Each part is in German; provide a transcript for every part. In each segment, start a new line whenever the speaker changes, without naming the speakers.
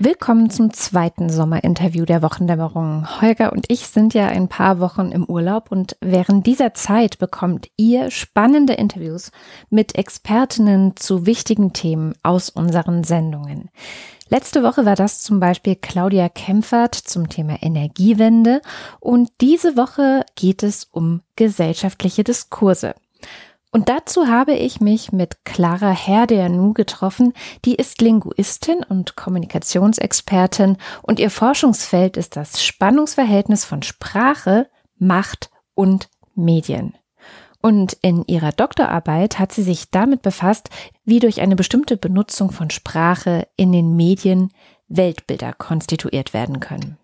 Willkommen zum zweiten Sommerinterview der Wochendämmerung. Holger und ich sind ja ein paar Wochen im Urlaub und während dieser Zeit bekommt ihr spannende Interviews mit Expertinnen zu wichtigen Themen aus unseren Sendungen. Letzte Woche war das zum Beispiel Claudia Kempfert zum Thema Energiewende und diese Woche geht es um gesellschaftliche Diskurse. Und dazu habe ich mich mit Clara Herdernu getroffen. Die ist Linguistin und Kommunikationsexpertin und ihr Forschungsfeld ist das Spannungsverhältnis von Sprache, Macht und Medien. Und in ihrer Doktorarbeit hat sie sich damit befasst, wie durch eine bestimmte Benutzung von Sprache in den Medien Weltbilder konstituiert werden können.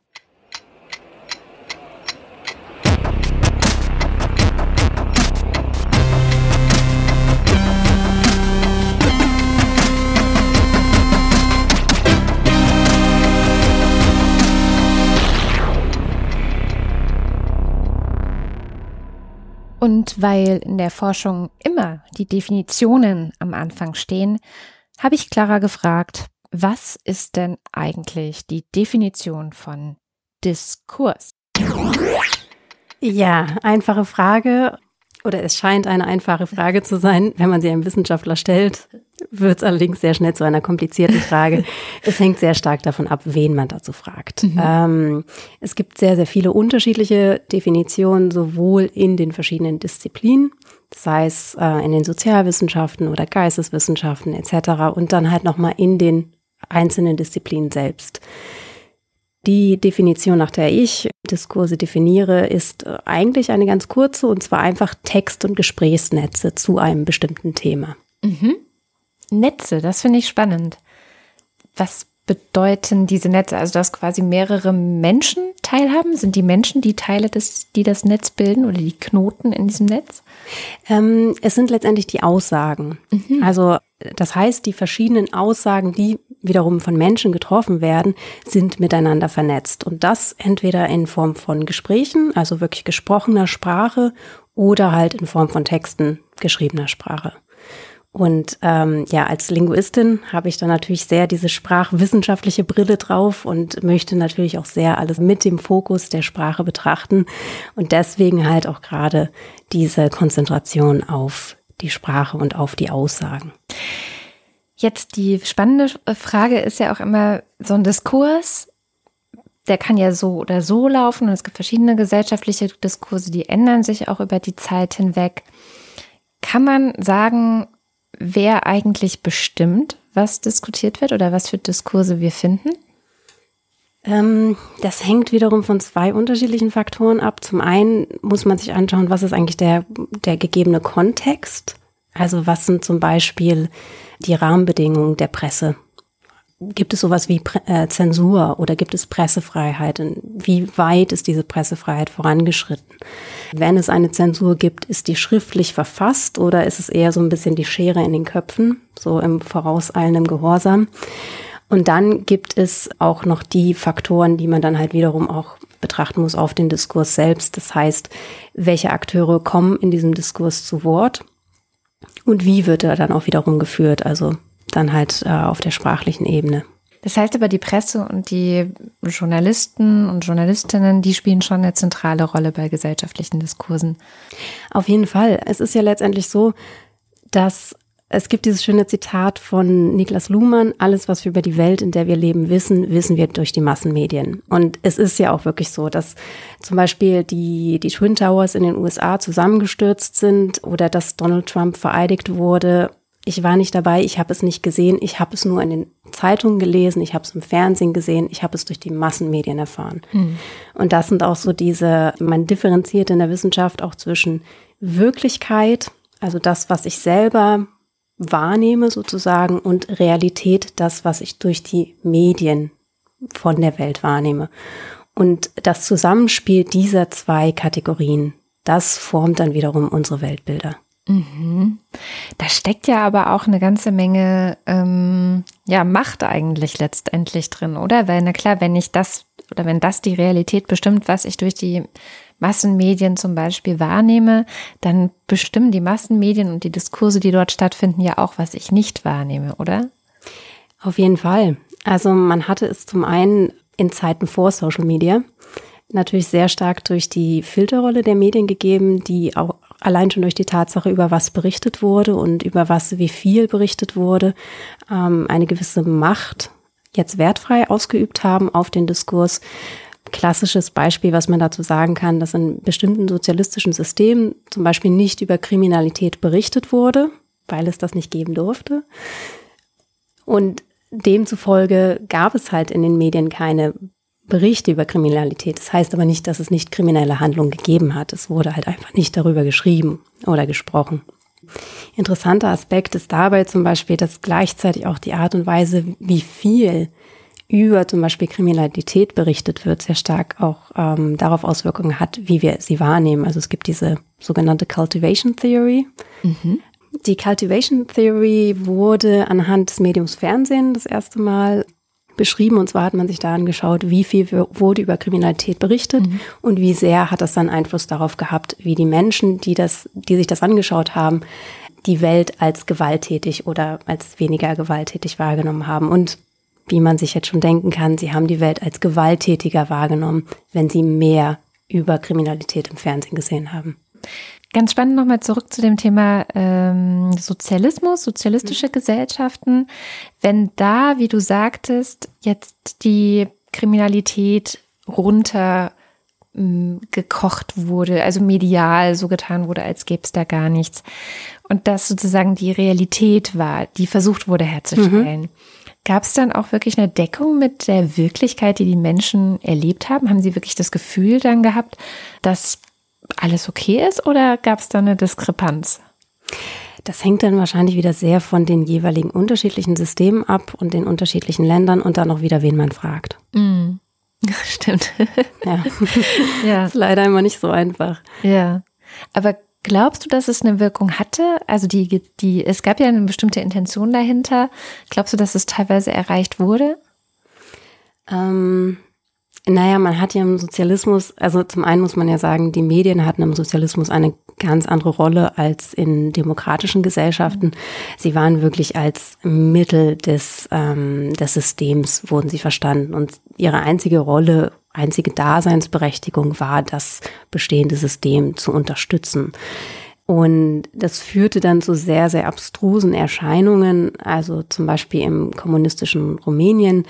Und weil in der Forschung immer die Definitionen am Anfang stehen, habe ich Clara gefragt, was ist denn eigentlich die Definition von Diskurs?
Ja, einfache Frage. Oder es scheint eine einfache Frage zu sein, wenn man sie einem Wissenschaftler stellt, wird es allerdings sehr schnell zu einer komplizierten Frage. es hängt sehr stark davon ab, wen man dazu fragt. Mhm. Ähm, es gibt sehr, sehr viele unterschiedliche Definitionen, sowohl in den verschiedenen Disziplinen, das heißt äh, in den Sozialwissenschaften oder Geisteswissenschaften etc. und dann halt nochmal in den einzelnen Disziplinen selbst. Die Definition, nach der ich Diskurse definiere, ist äh, eigentlich eine ganz kurze, und zwar einfach Text- und Gesprächsnetze zu einem bestimmten Thema.
Mhm. Netze, das finde ich spannend. Was bedeuten diese Netze? Also, dass quasi mehrere Menschen teilhaben? Sind die Menschen die Teile, des, die das Netz bilden oder die Knoten in diesem Netz?
Ähm, es sind letztendlich die Aussagen. Mhm. Also, das heißt, die verschiedenen Aussagen, die wiederum von Menschen getroffen werden, sind miteinander vernetzt. Und das entweder in Form von Gesprächen, also wirklich gesprochener Sprache, oder halt in Form von Texten geschriebener Sprache. Und ähm, ja, als Linguistin habe ich dann natürlich sehr diese sprachwissenschaftliche Brille drauf und möchte natürlich auch sehr alles mit dem Fokus der Sprache betrachten und deswegen halt auch gerade diese Konzentration auf die Sprache und auf die Aussagen.
Jetzt die spannende Frage ist ja auch immer so ein Diskurs, der kann ja so oder so laufen und es gibt verschiedene gesellschaftliche Diskurse, die ändern sich auch über die Zeit hinweg. Kann man sagen, wer eigentlich bestimmt, was diskutiert wird oder was für Diskurse wir finden?
Ähm, das hängt wiederum von zwei unterschiedlichen Faktoren ab. Zum einen muss man sich anschauen, was ist eigentlich der, der gegebene Kontext. Also was sind zum Beispiel die Rahmenbedingungen der Presse? Gibt es sowas wie äh, Zensur oder gibt es Pressefreiheit? Und wie weit ist diese Pressefreiheit vorangeschritten? Wenn es eine Zensur gibt, ist die schriftlich verfasst oder ist es eher so ein bisschen die Schere in den Köpfen, so im vorauseilenden Gehorsam? Und dann gibt es auch noch die Faktoren, die man dann halt wiederum auch betrachten muss auf den Diskurs selbst. Das heißt, welche Akteure kommen in diesem Diskurs zu Wort und wie wird er dann auch wiederum geführt? Also dann halt äh, auf der sprachlichen Ebene.
Das heißt aber, die Presse und die Journalisten und Journalistinnen, die spielen schon eine zentrale Rolle bei gesellschaftlichen Diskursen.
Auf jeden Fall. Es ist ja letztendlich so, dass es gibt dieses schöne Zitat von Niklas Luhmann, alles, was wir über die Welt, in der wir leben, wissen, wissen wir durch die Massenmedien. Und es ist ja auch wirklich so, dass zum Beispiel die, die Twin Towers in den USA zusammengestürzt sind oder dass Donald Trump vereidigt wurde ich war nicht dabei, ich habe es nicht gesehen, ich habe es nur in den Zeitungen gelesen, ich habe es im Fernsehen gesehen, ich habe es durch die Massenmedien erfahren. Mhm. Und das sind auch so diese, man differenziert in der Wissenschaft auch zwischen Wirklichkeit, also das, was ich selber wahrnehme sozusagen, und Realität, das, was ich durch die Medien von der Welt wahrnehme. Und das Zusammenspiel dieser zwei Kategorien, das formt dann wiederum unsere Weltbilder.
Mhm. Da steckt ja aber auch eine ganze Menge ähm, ja, Macht eigentlich letztendlich drin, oder? Weil, na klar, wenn ich das oder wenn das die Realität bestimmt, was ich durch die Massenmedien zum Beispiel wahrnehme, dann bestimmen die Massenmedien und die Diskurse, die dort stattfinden, ja auch, was ich nicht wahrnehme, oder?
Auf jeden Fall. Also man hatte es zum einen in Zeiten vor Social Media natürlich sehr stark durch die Filterrolle der Medien gegeben, die auch allein schon durch die Tatsache, über was berichtet wurde und über was wie viel berichtet wurde, ähm, eine gewisse Macht jetzt wertfrei ausgeübt haben auf den Diskurs. Klassisches Beispiel, was man dazu sagen kann, dass in bestimmten sozialistischen Systemen zum Beispiel nicht über Kriminalität berichtet wurde, weil es das nicht geben durfte. Und demzufolge gab es halt in den Medien keine Berichte über Kriminalität. Das heißt aber nicht, dass es nicht kriminelle Handlungen gegeben hat. Es wurde halt einfach nicht darüber geschrieben oder gesprochen. Interessanter Aspekt ist dabei zum Beispiel, dass gleichzeitig auch die Art und Weise, wie viel über zum Beispiel Kriminalität berichtet wird, sehr stark auch ähm, darauf Auswirkungen hat, wie wir sie wahrnehmen. Also es gibt diese sogenannte Cultivation Theory. Mhm. Die Cultivation Theory wurde anhand des Mediums Fernsehen das erste Mal beschrieben. Und zwar hat man sich da angeschaut, wie viel wurde über Kriminalität berichtet mhm. und wie sehr hat das dann Einfluss darauf gehabt, wie die Menschen, die das, die sich das angeschaut haben, die Welt als gewalttätig oder als weniger gewalttätig wahrgenommen haben. Und wie man sich jetzt schon denken kann, sie haben die Welt als gewalttätiger wahrgenommen, wenn sie mehr über Kriminalität im Fernsehen gesehen haben.
Ganz spannend nochmal zurück zu dem Thema ähm, Sozialismus, sozialistische mhm. Gesellschaften. Wenn da, wie du sagtest, jetzt die Kriminalität runter ähm, gekocht wurde, also medial so getan wurde, als gäbe es da gar nichts. Und das sozusagen die Realität war, die versucht wurde herzustellen. Mhm. Gab es dann auch wirklich eine Deckung mit der Wirklichkeit, die die Menschen erlebt haben? Haben sie wirklich das Gefühl dann gehabt, dass alles okay ist oder gab es da eine Diskrepanz?
Das hängt dann wahrscheinlich wieder sehr von den jeweiligen unterschiedlichen Systemen ab und den unterschiedlichen Ländern und dann auch wieder, wen man fragt.
Mm. Stimmt.
Ja. ja. ist leider immer nicht so einfach.
Ja. Aber glaubst du, dass es eine Wirkung hatte? Also die, die, es gab ja eine bestimmte Intention dahinter. Glaubst du, dass es teilweise erreicht wurde?
Ähm, naja, man hat ja im Sozialismus, also zum einen muss man ja sagen, die Medien hatten im Sozialismus eine ganz andere Rolle als in demokratischen Gesellschaften. Sie waren wirklich als Mittel des, ähm, des Systems, wurden sie verstanden. Und ihre einzige Rolle, einzige Daseinsberechtigung war, das bestehende System zu unterstützen. Und das führte dann zu sehr, sehr abstrusen Erscheinungen. Also zum Beispiel im kommunistischen Rumänien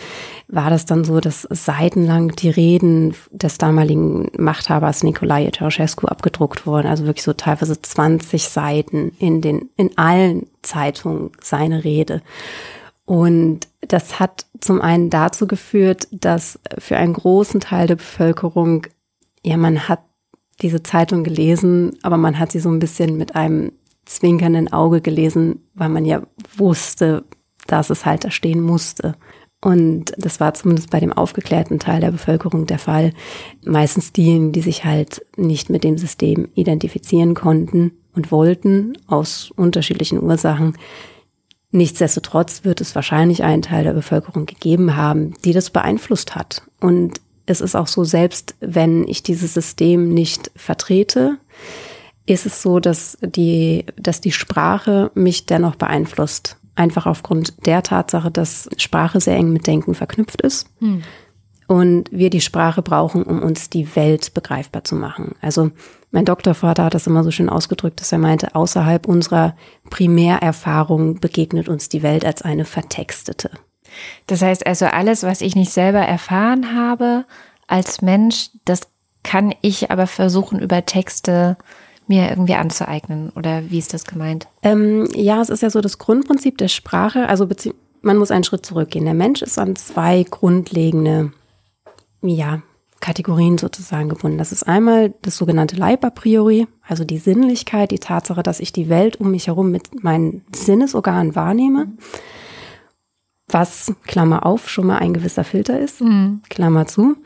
war das dann so, dass seitenlang die Reden des damaligen Machthabers Nicolae Ceausescu abgedruckt wurden. Also wirklich so teilweise 20 Seiten in den, in allen Zeitungen seine Rede. Und das hat zum einen dazu geführt, dass für einen großen Teil der Bevölkerung, ja, man hat diese Zeitung gelesen, aber man hat sie so ein bisschen mit einem zwinkernden Auge gelesen, weil man ja wusste, dass es halt da stehen musste. Und das war zumindest bei dem aufgeklärten Teil der Bevölkerung der Fall. Meistens diejenigen, die sich halt nicht mit dem System identifizieren konnten und wollten, aus unterschiedlichen Ursachen. Nichtsdestotrotz wird es wahrscheinlich einen Teil der Bevölkerung gegeben haben, die das beeinflusst hat. Und es ist auch so, selbst wenn ich dieses System nicht vertrete, ist es so, dass die, dass die Sprache mich dennoch beeinflusst. Einfach aufgrund der Tatsache, dass Sprache sehr eng mit Denken verknüpft ist. Hm. Und wir die Sprache brauchen, um uns die Welt begreifbar zu machen. Also mein Doktorvater hat das immer so schön ausgedrückt, dass er meinte, außerhalb unserer Primärerfahrung begegnet uns die Welt als eine vertextete.
Das heißt also, alles, was ich nicht selber erfahren habe als Mensch, das kann ich aber versuchen, über Texte mir irgendwie anzueignen. Oder wie ist das gemeint?
Ähm, ja, es ist ja so das Grundprinzip der Sprache. Also man muss einen Schritt zurückgehen. Der Mensch ist an zwei grundlegende, ja, Kategorien sozusagen gebunden. Das ist einmal das sogenannte Leib a priori, also die Sinnlichkeit, die Tatsache, dass ich die Welt um mich herum mit meinen Sinnesorganen wahrnehme was, Klammer auf, schon mal ein gewisser Filter ist, mhm. Klammer zu.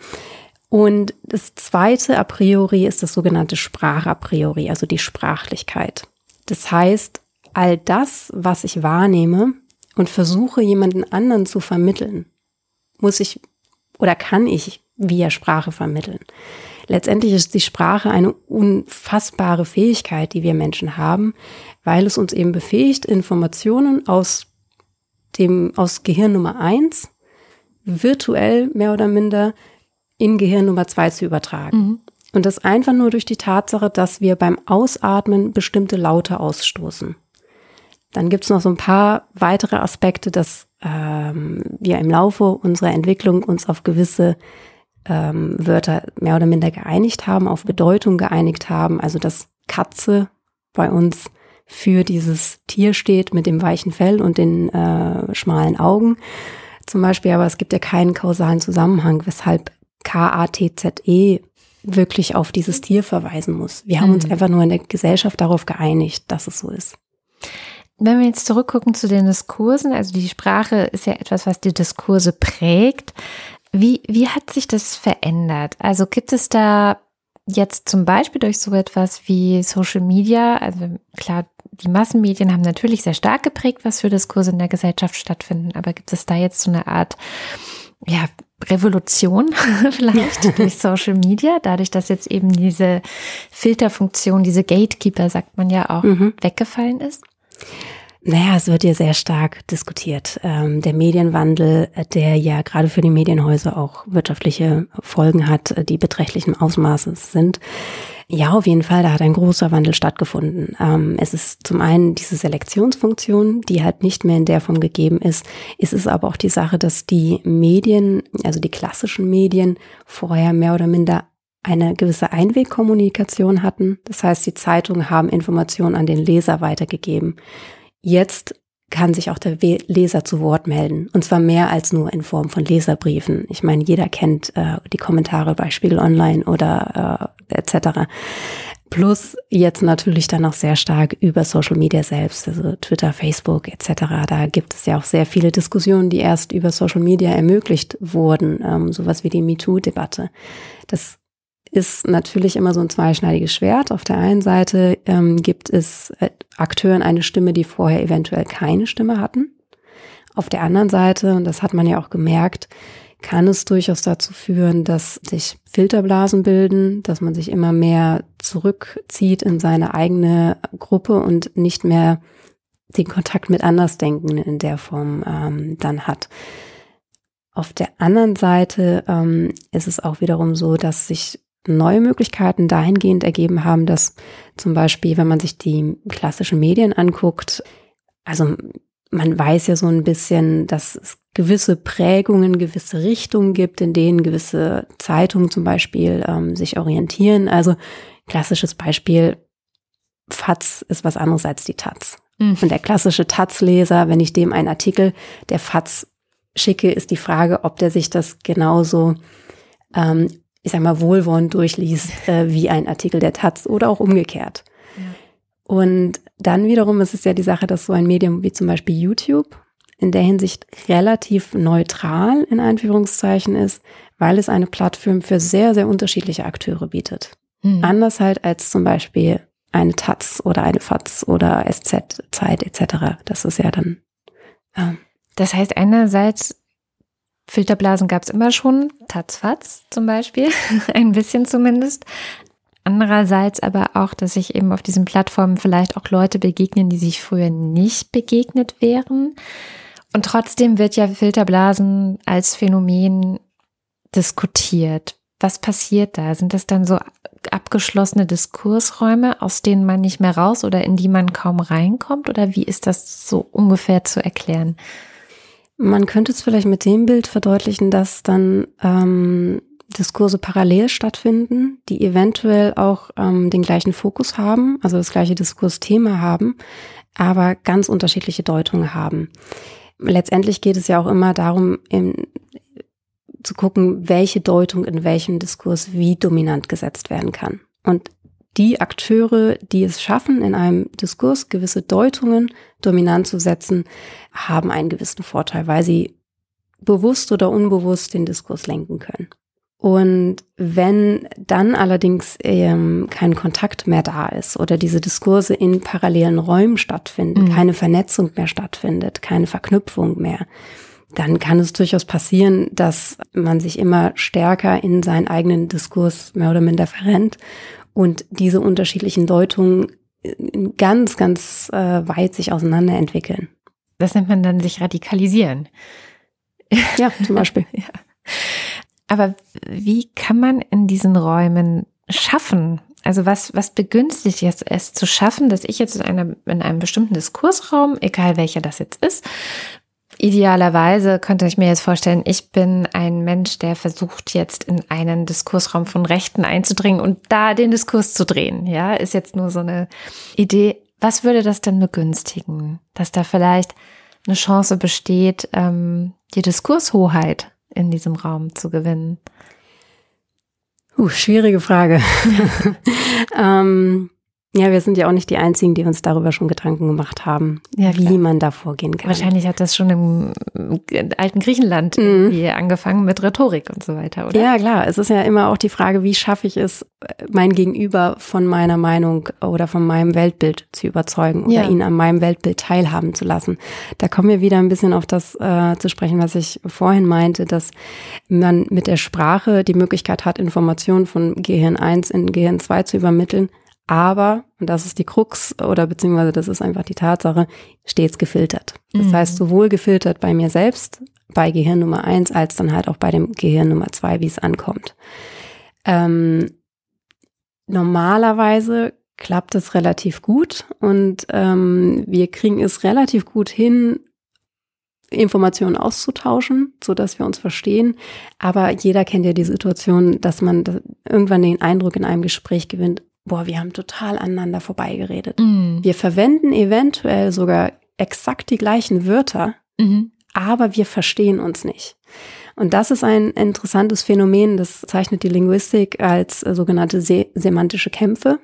Und das zweite a priori ist das sogenannte Sprach a priori, also die Sprachlichkeit. Das heißt, all das, was ich wahrnehme und versuche, jemanden anderen zu vermitteln, muss ich oder kann ich via Sprache vermitteln. Letztendlich ist die Sprache eine unfassbare Fähigkeit, die wir Menschen haben, weil es uns eben befähigt, Informationen aus dem, aus Gehirn Nummer eins virtuell mehr oder minder in Gehirn Nummer zwei zu übertragen. Mhm. Und das einfach nur durch die Tatsache, dass wir beim Ausatmen bestimmte Laute ausstoßen. Dann gibt's noch so ein paar weitere Aspekte, dass ähm, wir im Laufe unserer Entwicklung uns auf gewisse ähm, Wörter mehr oder minder geeinigt haben, auf Bedeutung geeinigt haben. Also dass Katze bei uns für dieses Tier steht mit dem weichen Fell und den äh, schmalen Augen zum Beispiel, aber es gibt ja keinen kausalen Zusammenhang, weshalb K-A-T-Z-E wirklich auf dieses Tier verweisen muss. Wir haben mhm. uns einfach nur in der Gesellschaft darauf geeinigt, dass es so ist.
Wenn wir jetzt zurückgucken zu den Diskursen, also die Sprache ist ja etwas, was die Diskurse prägt. Wie, wie hat sich das verändert? Also gibt es da jetzt zum Beispiel durch so etwas wie Social Media, also klar, die Massenmedien haben natürlich sehr stark geprägt, was für Diskurse in der Gesellschaft stattfinden, aber gibt es da jetzt so eine Art, ja, Revolution vielleicht durch Social Media, dadurch, dass jetzt eben diese Filterfunktion, diese Gatekeeper, sagt man ja auch, mhm. weggefallen ist?
Naja, es wird ja sehr stark diskutiert. Ähm, der Medienwandel, äh, der ja gerade für die Medienhäuser auch wirtschaftliche Folgen hat, äh, die beträchtlichen Ausmaßes sind. Ja, auf jeden Fall, da hat ein großer Wandel stattgefunden. Ähm, es ist zum einen diese Selektionsfunktion, die halt nicht mehr in der Form gegeben ist. Es ist aber auch die Sache, dass die Medien, also die klassischen Medien, vorher mehr oder minder eine gewisse Einwegkommunikation hatten. Das heißt, die Zeitungen haben Informationen an den Leser weitergegeben. Jetzt kann sich auch der Leser zu Wort melden. Und zwar mehr als nur in Form von Leserbriefen. Ich meine, jeder kennt äh, die Kommentare bei Spiegel Online oder äh, etc. Plus jetzt natürlich dann auch sehr stark über Social Media selbst, also Twitter, Facebook etc. Da gibt es ja auch sehr viele Diskussionen, die erst über Social Media ermöglicht wurden, ähm, sowas wie die MeToo-Debatte. Das ist natürlich immer so ein zweischneidiges Schwert. Auf der einen Seite ähm, gibt es äh, Akteuren eine Stimme, die vorher eventuell keine Stimme hatten. Auf der anderen Seite, und das hat man ja auch gemerkt, kann es durchaus dazu führen, dass sich Filterblasen bilden, dass man sich immer mehr zurückzieht in seine eigene Gruppe und nicht mehr den Kontakt mit Andersdenken in der Form ähm, dann hat. Auf der anderen Seite ähm, ist es auch wiederum so, dass sich neue Möglichkeiten dahingehend ergeben haben, dass zum Beispiel, wenn man sich die klassischen Medien anguckt, also man weiß ja so ein bisschen, dass es gewisse Prägungen, gewisse Richtungen gibt, in denen gewisse Zeitungen zum Beispiel ähm, sich orientieren. Also klassisches Beispiel, FATS ist was anderes als die Taz. Mhm. Und der klassische Taz-Leser, wenn ich dem einen Artikel der FATS schicke, ist die Frage, ob der sich das genauso ähm, ich sag mal, wohlwollend durchliest, äh, wie ein Artikel der Taz oder auch umgekehrt. Ja. Und dann wiederum ist es ja die Sache, dass so ein Medium wie zum Beispiel YouTube in der Hinsicht relativ neutral in Einführungszeichen ist, weil es eine Plattform für sehr, sehr unterschiedliche Akteure bietet. Hm. Anders halt als zum Beispiel eine Taz oder eine FATS oder SZ, Zeit etc. Das ist ja dann.
Ähm, das heißt, einerseits Filterblasen gab es immer schon, Tatzfatz zum Beispiel, ein bisschen zumindest. Andererseits aber auch, dass sich eben auf diesen Plattformen vielleicht auch Leute begegnen, die sich früher nicht begegnet wären. Und trotzdem wird ja Filterblasen als Phänomen diskutiert. Was passiert da? Sind das dann so abgeschlossene Diskursräume, aus denen man nicht mehr raus oder in die man kaum reinkommt? Oder wie ist das so ungefähr zu erklären?
Man könnte es vielleicht mit dem Bild verdeutlichen, dass dann ähm, Diskurse parallel stattfinden, die eventuell auch ähm, den gleichen Fokus haben, also das gleiche Diskursthema haben, aber ganz unterschiedliche Deutungen haben. Letztendlich geht es ja auch immer darum, in, zu gucken, welche Deutung in welchem Diskurs wie dominant gesetzt werden kann. Und die Akteure, die es schaffen, in einem Diskurs gewisse Deutungen dominant zu setzen, haben einen gewissen Vorteil, weil sie bewusst oder unbewusst den Diskurs lenken können. Und wenn dann allerdings ähm, kein Kontakt mehr da ist oder diese Diskurse in parallelen Räumen stattfinden, mhm. keine Vernetzung mehr stattfindet, keine Verknüpfung mehr, dann kann es durchaus passieren, dass man sich immer stärker in seinen eigenen Diskurs mehr oder minder verrennt und diese unterschiedlichen Deutungen ganz, ganz äh, weit sich auseinander entwickeln.
Das nennt man dann sich radikalisieren.
Ja, zum Beispiel.
ja. Aber wie kann man in diesen Räumen schaffen? Also was, was begünstigt jetzt es zu schaffen, dass ich jetzt in, einer, in einem bestimmten Diskursraum, egal welcher das jetzt ist, Idealerweise könnte ich mir jetzt vorstellen, ich bin ein Mensch, der versucht jetzt in einen Diskursraum von Rechten einzudringen und da den Diskurs zu drehen. Ja, ist jetzt nur so eine Idee. Was würde das denn begünstigen? Dass da vielleicht eine Chance besteht, ähm, die Diskurshoheit in diesem Raum zu gewinnen?
Uh, schwierige Frage. ähm, ja, wir sind ja auch nicht die Einzigen, die uns darüber schon Gedanken gemacht haben, ja, wie man da vorgehen kann.
Wahrscheinlich hat das schon im alten Griechenland mhm. angefangen mit Rhetorik und so weiter, oder?
Ja, klar. Es ist ja immer auch die Frage, wie schaffe ich es, mein Gegenüber von meiner Meinung oder von meinem Weltbild zu überzeugen oder ja. ihn an meinem Weltbild teilhaben zu lassen. Da kommen wir wieder ein bisschen auf das äh, zu sprechen, was ich vorhin meinte, dass man mit der Sprache die Möglichkeit hat, Informationen von Gehirn 1 in Gehirn 2 zu übermitteln, aber, und das ist die Krux oder beziehungsweise das ist einfach die Tatsache, stets gefiltert. Das mhm. heißt, sowohl gefiltert bei mir selbst, bei Gehirn Nummer eins, als dann halt auch bei dem Gehirn Nummer zwei, wie es ankommt. Ähm, normalerweise klappt es relativ gut und ähm, wir kriegen es relativ gut hin, Informationen auszutauschen, so dass wir uns verstehen. Aber jeder kennt ja die Situation, dass man irgendwann den Eindruck in einem Gespräch gewinnt, boah, wir haben total aneinander vorbeigeredet. Mhm. Wir verwenden eventuell sogar exakt die gleichen Wörter, mhm. aber wir verstehen uns nicht. Und das ist ein interessantes Phänomen, das zeichnet die Linguistik als äh, sogenannte se semantische Kämpfe.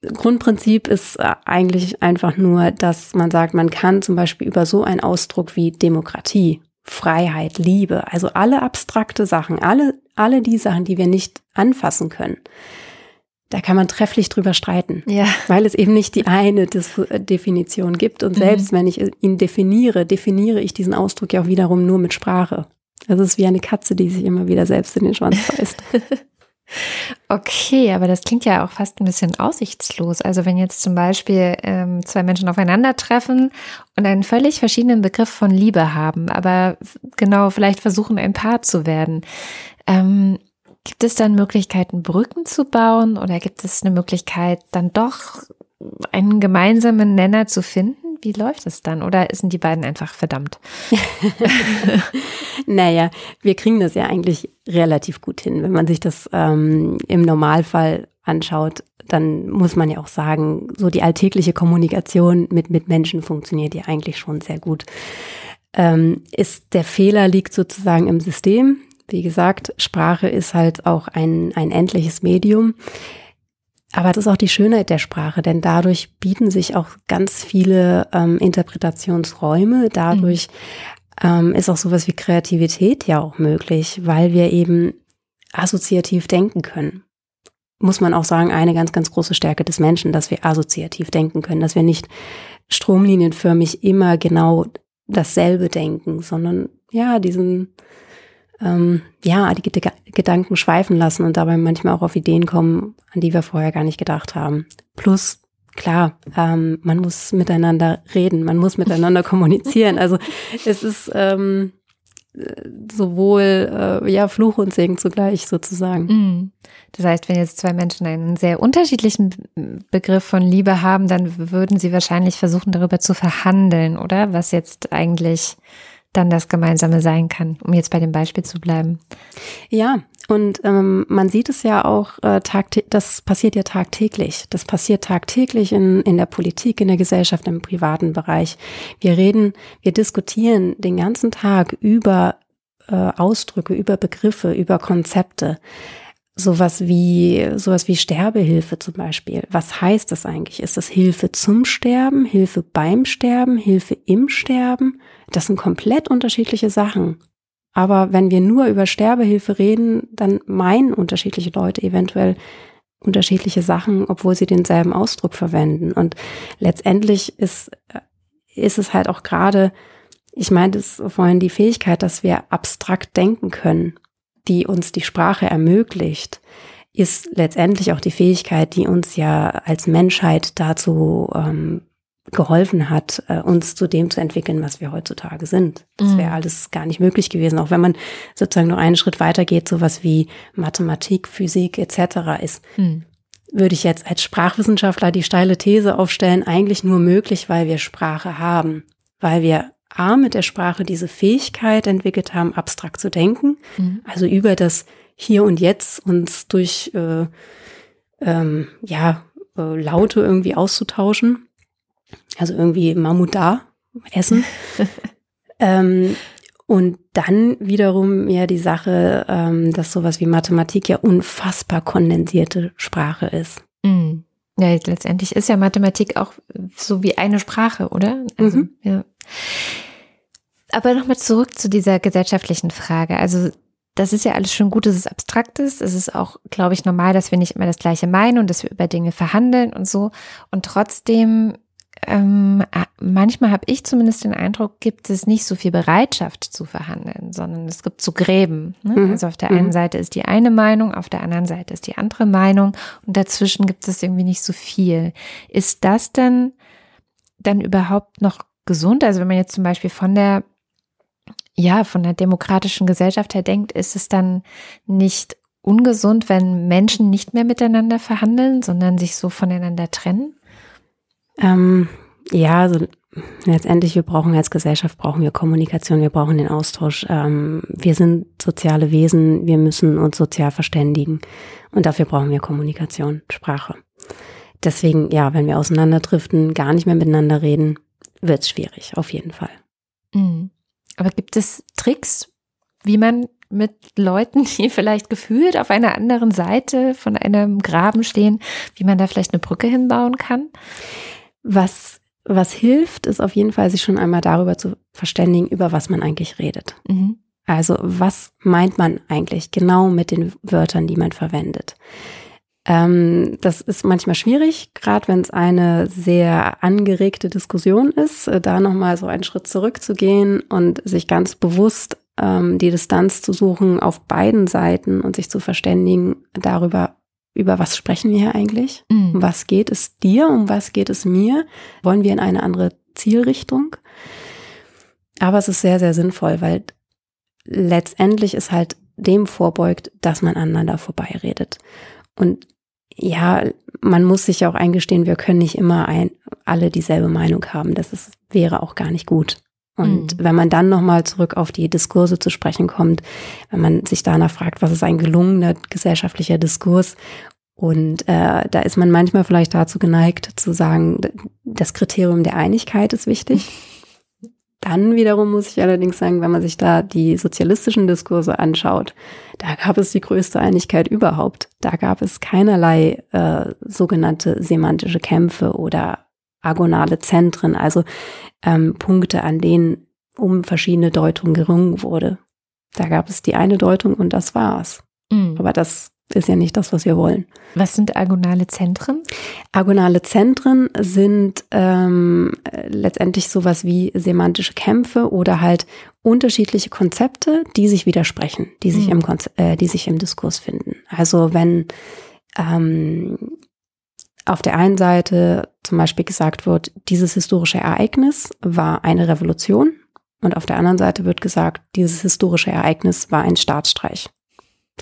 Grundprinzip ist äh, eigentlich einfach nur, dass man sagt, man kann zum Beispiel über so einen Ausdruck wie Demokratie, Freiheit, Liebe, also alle abstrakte Sachen, alle, alle die Sachen, die wir nicht anfassen können, da kann man trefflich drüber streiten, ja. weil es eben nicht die eine äh, Definition gibt. Und selbst mhm. wenn ich ihn definiere, definiere ich diesen Ausdruck ja auch wiederum nur mit Sprache. Das ist wie eine Katze, die sich immer wieder selbst in den Schwanz beißt.
Okay, aber das klingt ja auch fast ein bisschen aussichtslos. Also wenn jetzt zum Beispiel ähm, zwei Menschen aufeinandertreffen und einen völlig verschiedenen Begriff von Liebe haben, aber genau vielleicht versuchen, ein Paar zu werden. Ähm, Gibt es dann Möglichkeiten, Brücken zu bauen oder gibt es eine Möglichkeit, dann doch einen gemeinsamen Nenner zu finden? Wie läuft es dann? Oder sind die beiden einfach verdammt?
naja, wir kriegen das ja eigentlich relativ gut hin. Wenn man sich das ähm, im Normalfall anschaut, dann muss man ja auch sagen, so die alltägliche Kommunikation mit, mit Menschen funktioniert ja eigentlich schon sehr gut. Ähm, ist der Fehler liegt sozusagen im System. Wie gesagt, Sprache ist halt auch ein, ein endliches Medium. Aber das ist auch die Schönheit der Sprache, denn dadurch bieten sich auch ganz viele ähm, Interpretationsräume. Dadurch mhm. ähm, ist auch sowas wie Kreativität ja auch möglich, weil wir eben assoziativ denken können. Muss man auch sagen, eine ganz, ganz große Stärke des Menschen, dass wir assoziativ denken können, dass wir nicht stromlinienförmig immer genau dasselbe denken, sondern ja, diesen ähm, ja, die Gedanken schweifen lassen und dabei manchmal auch auf Ideen kommen, an die wir vorher gar nicht gedacht haben. Plus, klar, ähm, man muss miteinander reden, man muss miteinander kommunizieren. Also es ist ähm, sowohl äh, ja Fluch und Segen zugleich sozusagen.
Mm. Das heißt, wenn jetzt zwei Menschen einen sehr unterschiedlichen Begriff von Liebe haben, dann würden sie wahrscheinlich versuchen, darüber zu verhandeln, oder? Was jetzt eigentlich dann das Gemeinsame sein kann, um jetzt bei dem Beispiel zu bleiben.
Ja, und ähm, man sieht es ja auch, äh, das passiert ja tagtäglich. Das passiert tagtäglich in, in der Politik, in der Gesellschaft, im privaten Bereich. Wir reden, wir diskutieren den ganzen Tag über äh, Ausdrücke, über Begriffe, über Konzepte. Sowas wie, sowas wie Sterbehilfe zum Beispiel. Was heißt das eigentlich? Ist das Hilfe zum Sterben, Hilfe beim Sterben, Hilfe im Sterben? Das sind komplett unterschiedliche Sachen. Aber wenn wir nur über Sterbehilfe reden, dann meinen unterschiedliche Leute eventuell unterschiedliche Sachen, obwohl sie denselben Ausdruck verwenden. Und letztendlich ist, ist es halt auch gerade, ich meinte es vorhin, die Fähigkeit, dass wir abstrakt denken können, die uns die Sprache ermöglicht, ist letztendlich auch die Fähigkeit, die uns ja als Menschheit dazu ähm, geholfen hat, äh, uns zu dem zu entwickeln, was wir heutzutage sind. Das wäre mhm. alles gar nicht möglich gewesen. Auch wenn man sozusagen noch einen Schritt weiter geht, sowas wie Mathematik, Physik etc. ist, mhm. würde ich jetzt als Sprachwissenschaftler die steile These aufstellen, eigentlich nur möglich, weil wir Sprache haben, weil wir A, mit der Sprache diese Fähigkeit entwickelt haben, abstrakt zu denken, mhm. also über das Hier und Jetzt uns durch äh, ähm, ja, äh, Laute irgendwie auszutauschen also irgendwie Mammut da, essen. ähm, und dann wiederum ja die Sache, ähm, dass sowas wie Mathematik ja unfassbar kondensierte Sprache ist.
Mhm. Ja, letztendlich ist ja Mathematik auch so wie eine Sprache, oder? Also, mhm. ja. Aber nochmal zurück zu dieser gesellschaftlichen Frage. Also das ist ja alles schon gut, dass es abstrakt ist. Es ist auch, glaube ich, normal, dass wir nicht immer das Gleiche meinen und dass wir über Dinge verhandeln und so. Und trotzdem ähm, manchmal habe ich zumindest den Eindruck, gibt es nicht so viel Bereitschaft zu verhandeln, sondern es gibt so Gräben. Ne? Mhm. Also auf der einen mhm. Seite ist die eine Meinung, auf der anderen Seite ist die andere Meinung und dazwischen gibt es irgendwie nicht so viel. Ist das denn dann überhaupt noch gesund? Also wenn man jetzt zum Beispiel von der ja, von der demokratischen Gesellschaft her denkt, ist es dann nicht ungesund, wenn Menschen nicht mehr miteinander verhandeln, sondern sich so voneinander trennen?
Ähm, ja, also letztendlich, wir brauchen als Gesellschaft, brauchen wir Kommunikation, wir brauchen den Austausch. Ähm, wir sind soziale Wesen, wir müssen uns sozial verständigen und dafür brauchen wir Kommunikation, Sprache. Deswegen, ja, wenn wir auseinanderdriften, gar nicht mehr miteinander reden, wird es schwierig, auf jeden Fall.
Mhm. Aber gibt es Tricks, wie man mit Leuten, die vielleicht gefühlt auf einer anderen Seite von einem Graben stehen, wie man da vielleicht eine Brücke hinbauen kann?
Was, was hilft, ist auf jeden Fall, sich schon einmal darüber zu verständigen, über was man eigentlich redet. Mhm. Also was meint man eigentlich genau mit den Wörtern, die man verwendet? Ähm, das ist manchmal schwierig, gerade wenn es eine sehr angeregte Diskussion ist, äh, da nochmal so einen Schritt zurückzugehen und sich ganz bewusst ähm, die Distanz zu suchen auf beiden Seiten und sich zu verständigen darüber, über was sprechen wir hier eigentlich? Mhm. Um was geht es dir? Um was geht es mir? Wollen wir in eine andere Zielrichtung? Aber es ist sehr, sehr sinnvoll, weil letztendlich ist halt dem vorbeugt, dass man aneinander vorbeiredet. Und ja, man muss sich auch eingestehen, wir können nicht immer ein, alle dieselbe Meinung haben. Das ist, wäre auch gar nicht gut. Und mhm. wenn man dann nochmal zurück auf die Diskurse zu sprechen kommt, wenn man sich danach fragt, was ist ein gelungener gesellschaftlicher Diskurs? Und äh, da ist man manchmal vielleicht dazu geneigt zu sagen, das Kriterium der Einigkeit ist wichtig. Dann wiederum muss ich allerdings sagen, wenn man sich da die sozialistischen Diskurse anschaut, da gab es die größte Einigkeit überhaupt. Da gab es keinerlei äh, sogenannte semantische Kämpfe oder agonale Zentren, also ähm, Punkte, an denen um verschiedene Deutungen gerungen wurde. Da gab es die eine Deutung und das war's. Mhm. Aber das ist ja nicht das, was wir wollen.
Was sind agonale Zentren?
Agonale Zentren sind ähm, letztendlich sowas wie semantische Kämpfe oder halt unterschiedliche Konzepte, die sich widersprechen, die sich, mhm. im, äh, die sich im Diskurs finden. Also wenn ähm, auf der einen Seite zum Beispiel gesagt wird, dieses historische Ereignis war eine Revolution und auf der anderen Seite wird gesagt, dieses historische Ereignis war ein Staatsstreich.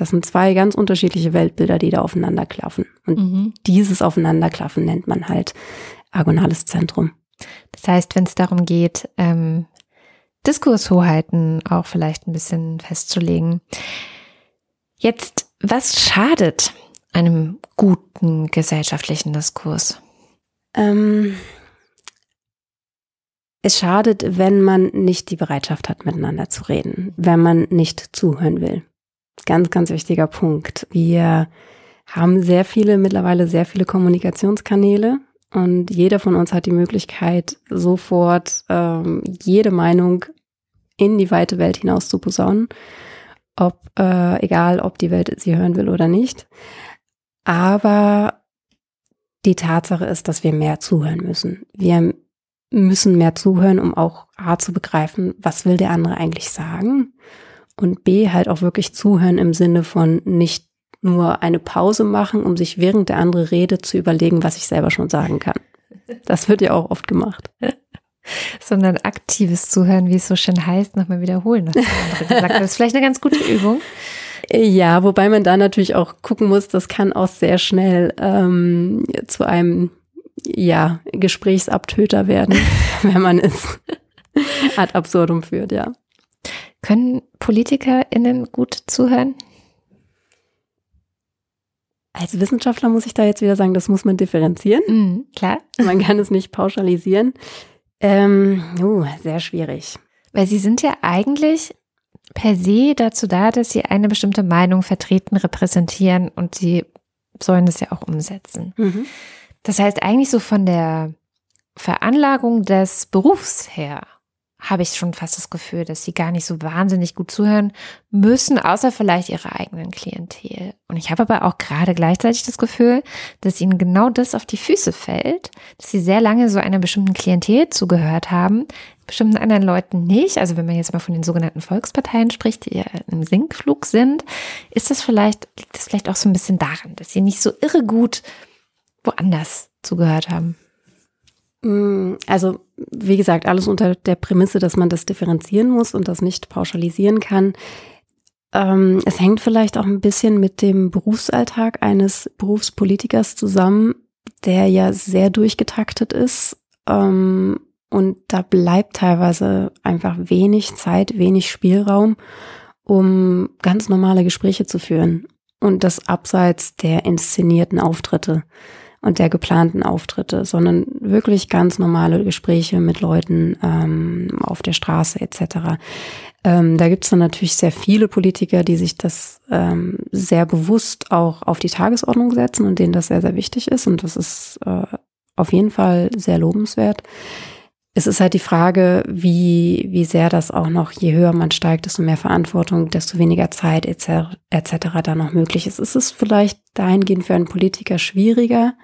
Das sind zwei ganz unterschiedliche Weltbilder, die da aufeinanderklaffen. Und mhm. dieses Aufeinanderklaffen nennt man halt agonales Zentrum.
Das heißt, wenn es darum geht, ähm, Diskurshoheiten auch vielleicht ein bisschen festzulegen. Jetzt, was schadet einem guten gesellschaftlichen Diskurs? Ähm,
es schadet, wenn man nicht die Bereitschaft hat, miteinander zu reden, wenn man nicht zuhören will. Ganz, ganz wichtiger Punkt. Wir haben sehr viele, mittlerweile sehr viele Kommunikationskanäle und jeder von uns hat die Möglichkeit, sofort ähm, jede Meinung in die weite Welt hinaus zu posaunen. Ob, äh, egal, ob die Welt sie hören will oder nicht. Aber die Tatsache ist, dass wir mehr zuhören müssen. Wir müssen mehr zuhören, um auch A zu begreifen, was will der andere eigentlich sagen und B halt auch wirklich zuhören im Sinne von nicht nur eine Pause machen, um sich während der andere redet zu überlegen, was ich selber schon sagen kann. Das wird ja auch oft gemacht.
Sondern aktives Zuhören, wie es so schön heißt, nochmal wiederholen. Was der andere gesagt hat. Das ist vielleicht eine ganz gute Übung.
Ja, wobei man da natürlich auch gucken muss, das kann auch sehr schnell ähm, zu einem ja, Gesprächsabtöter werden, wenn man es ad absurdum führt, ja.
Können PolitikerInnen gut zuhören?
Als Wissenschaftler muss ich da jetzt wieder sagen, das muss man differenzieren.
Mhm, klar.
Man kann es nicht pauschalisieren. Ähm, uh, sehr schwierig.
Weil sie sind ja eigentlich per se dazu da, dass sie eine bestimmte Meinung vertreten, repräsentieren und sie sollen es ja auch umsetzen. Mhm. Das heißt, eigentlich so von der Veranlagung des Berufs her habe ich schon fast das Gefühl, dass sie gar nicht so wahnsinnig gut zuhören müssen, außer vielleicht ihrer eigenen Klientel. Und ich habe aber auch gerade gleichzeitig das Gefühl, dass ihnen genau das auf die Füße fällt, dass sie sehr lange so einer bestimmten Klientel zugehört haben, bestimmten anderen Leuten nicht. Also wenn man jetzt mal von den sogenannten Volksparteien spricht, die ja im Sinkflug sind, ist das vielleicht, liegt das vielleicht auch so ein bisschen daran, dass sie nicht so irre gut woanders zugehört haben.
Mm, also, wie gesagt, alles unter der Prämisse, dass man das differenzieren muss und das nicht pauschalisieren kann. Ähm, es hängt vielleicht auch ein bisschen mit dem Berufsalltag eines Berufspolitikers zusammen, der ja sehr durchgetaktet ist. Ähm, und da bleibt teilweise einfach wenig Zeit, wenig Spielraum, um ganz normale Gespräche zu führen. Und das abseits der inszenierten Auftritte und der geplanten Auftritte, sondern wirklich ganz normale Gespräche mit Leuten ähm, auf der Straße etc. Ähm, da gibt es dann natürlich sehr viele Politiker, die sich das ähm, sehr bewusst auch auf die Tagesordnung setzen und denen das sehr, sehr wichtig ist. Und das ist äh, auf jeden Fall sehr lobenswert. Es ist halt die Frage, wie, wie sehr das auch noch, je höher man steigt, desto mehr Verantwortung, desto weniger Zeit etc. etc. da noch möglich ist. Es ist vielleicht dahingehend für einen Politiker schwieriger,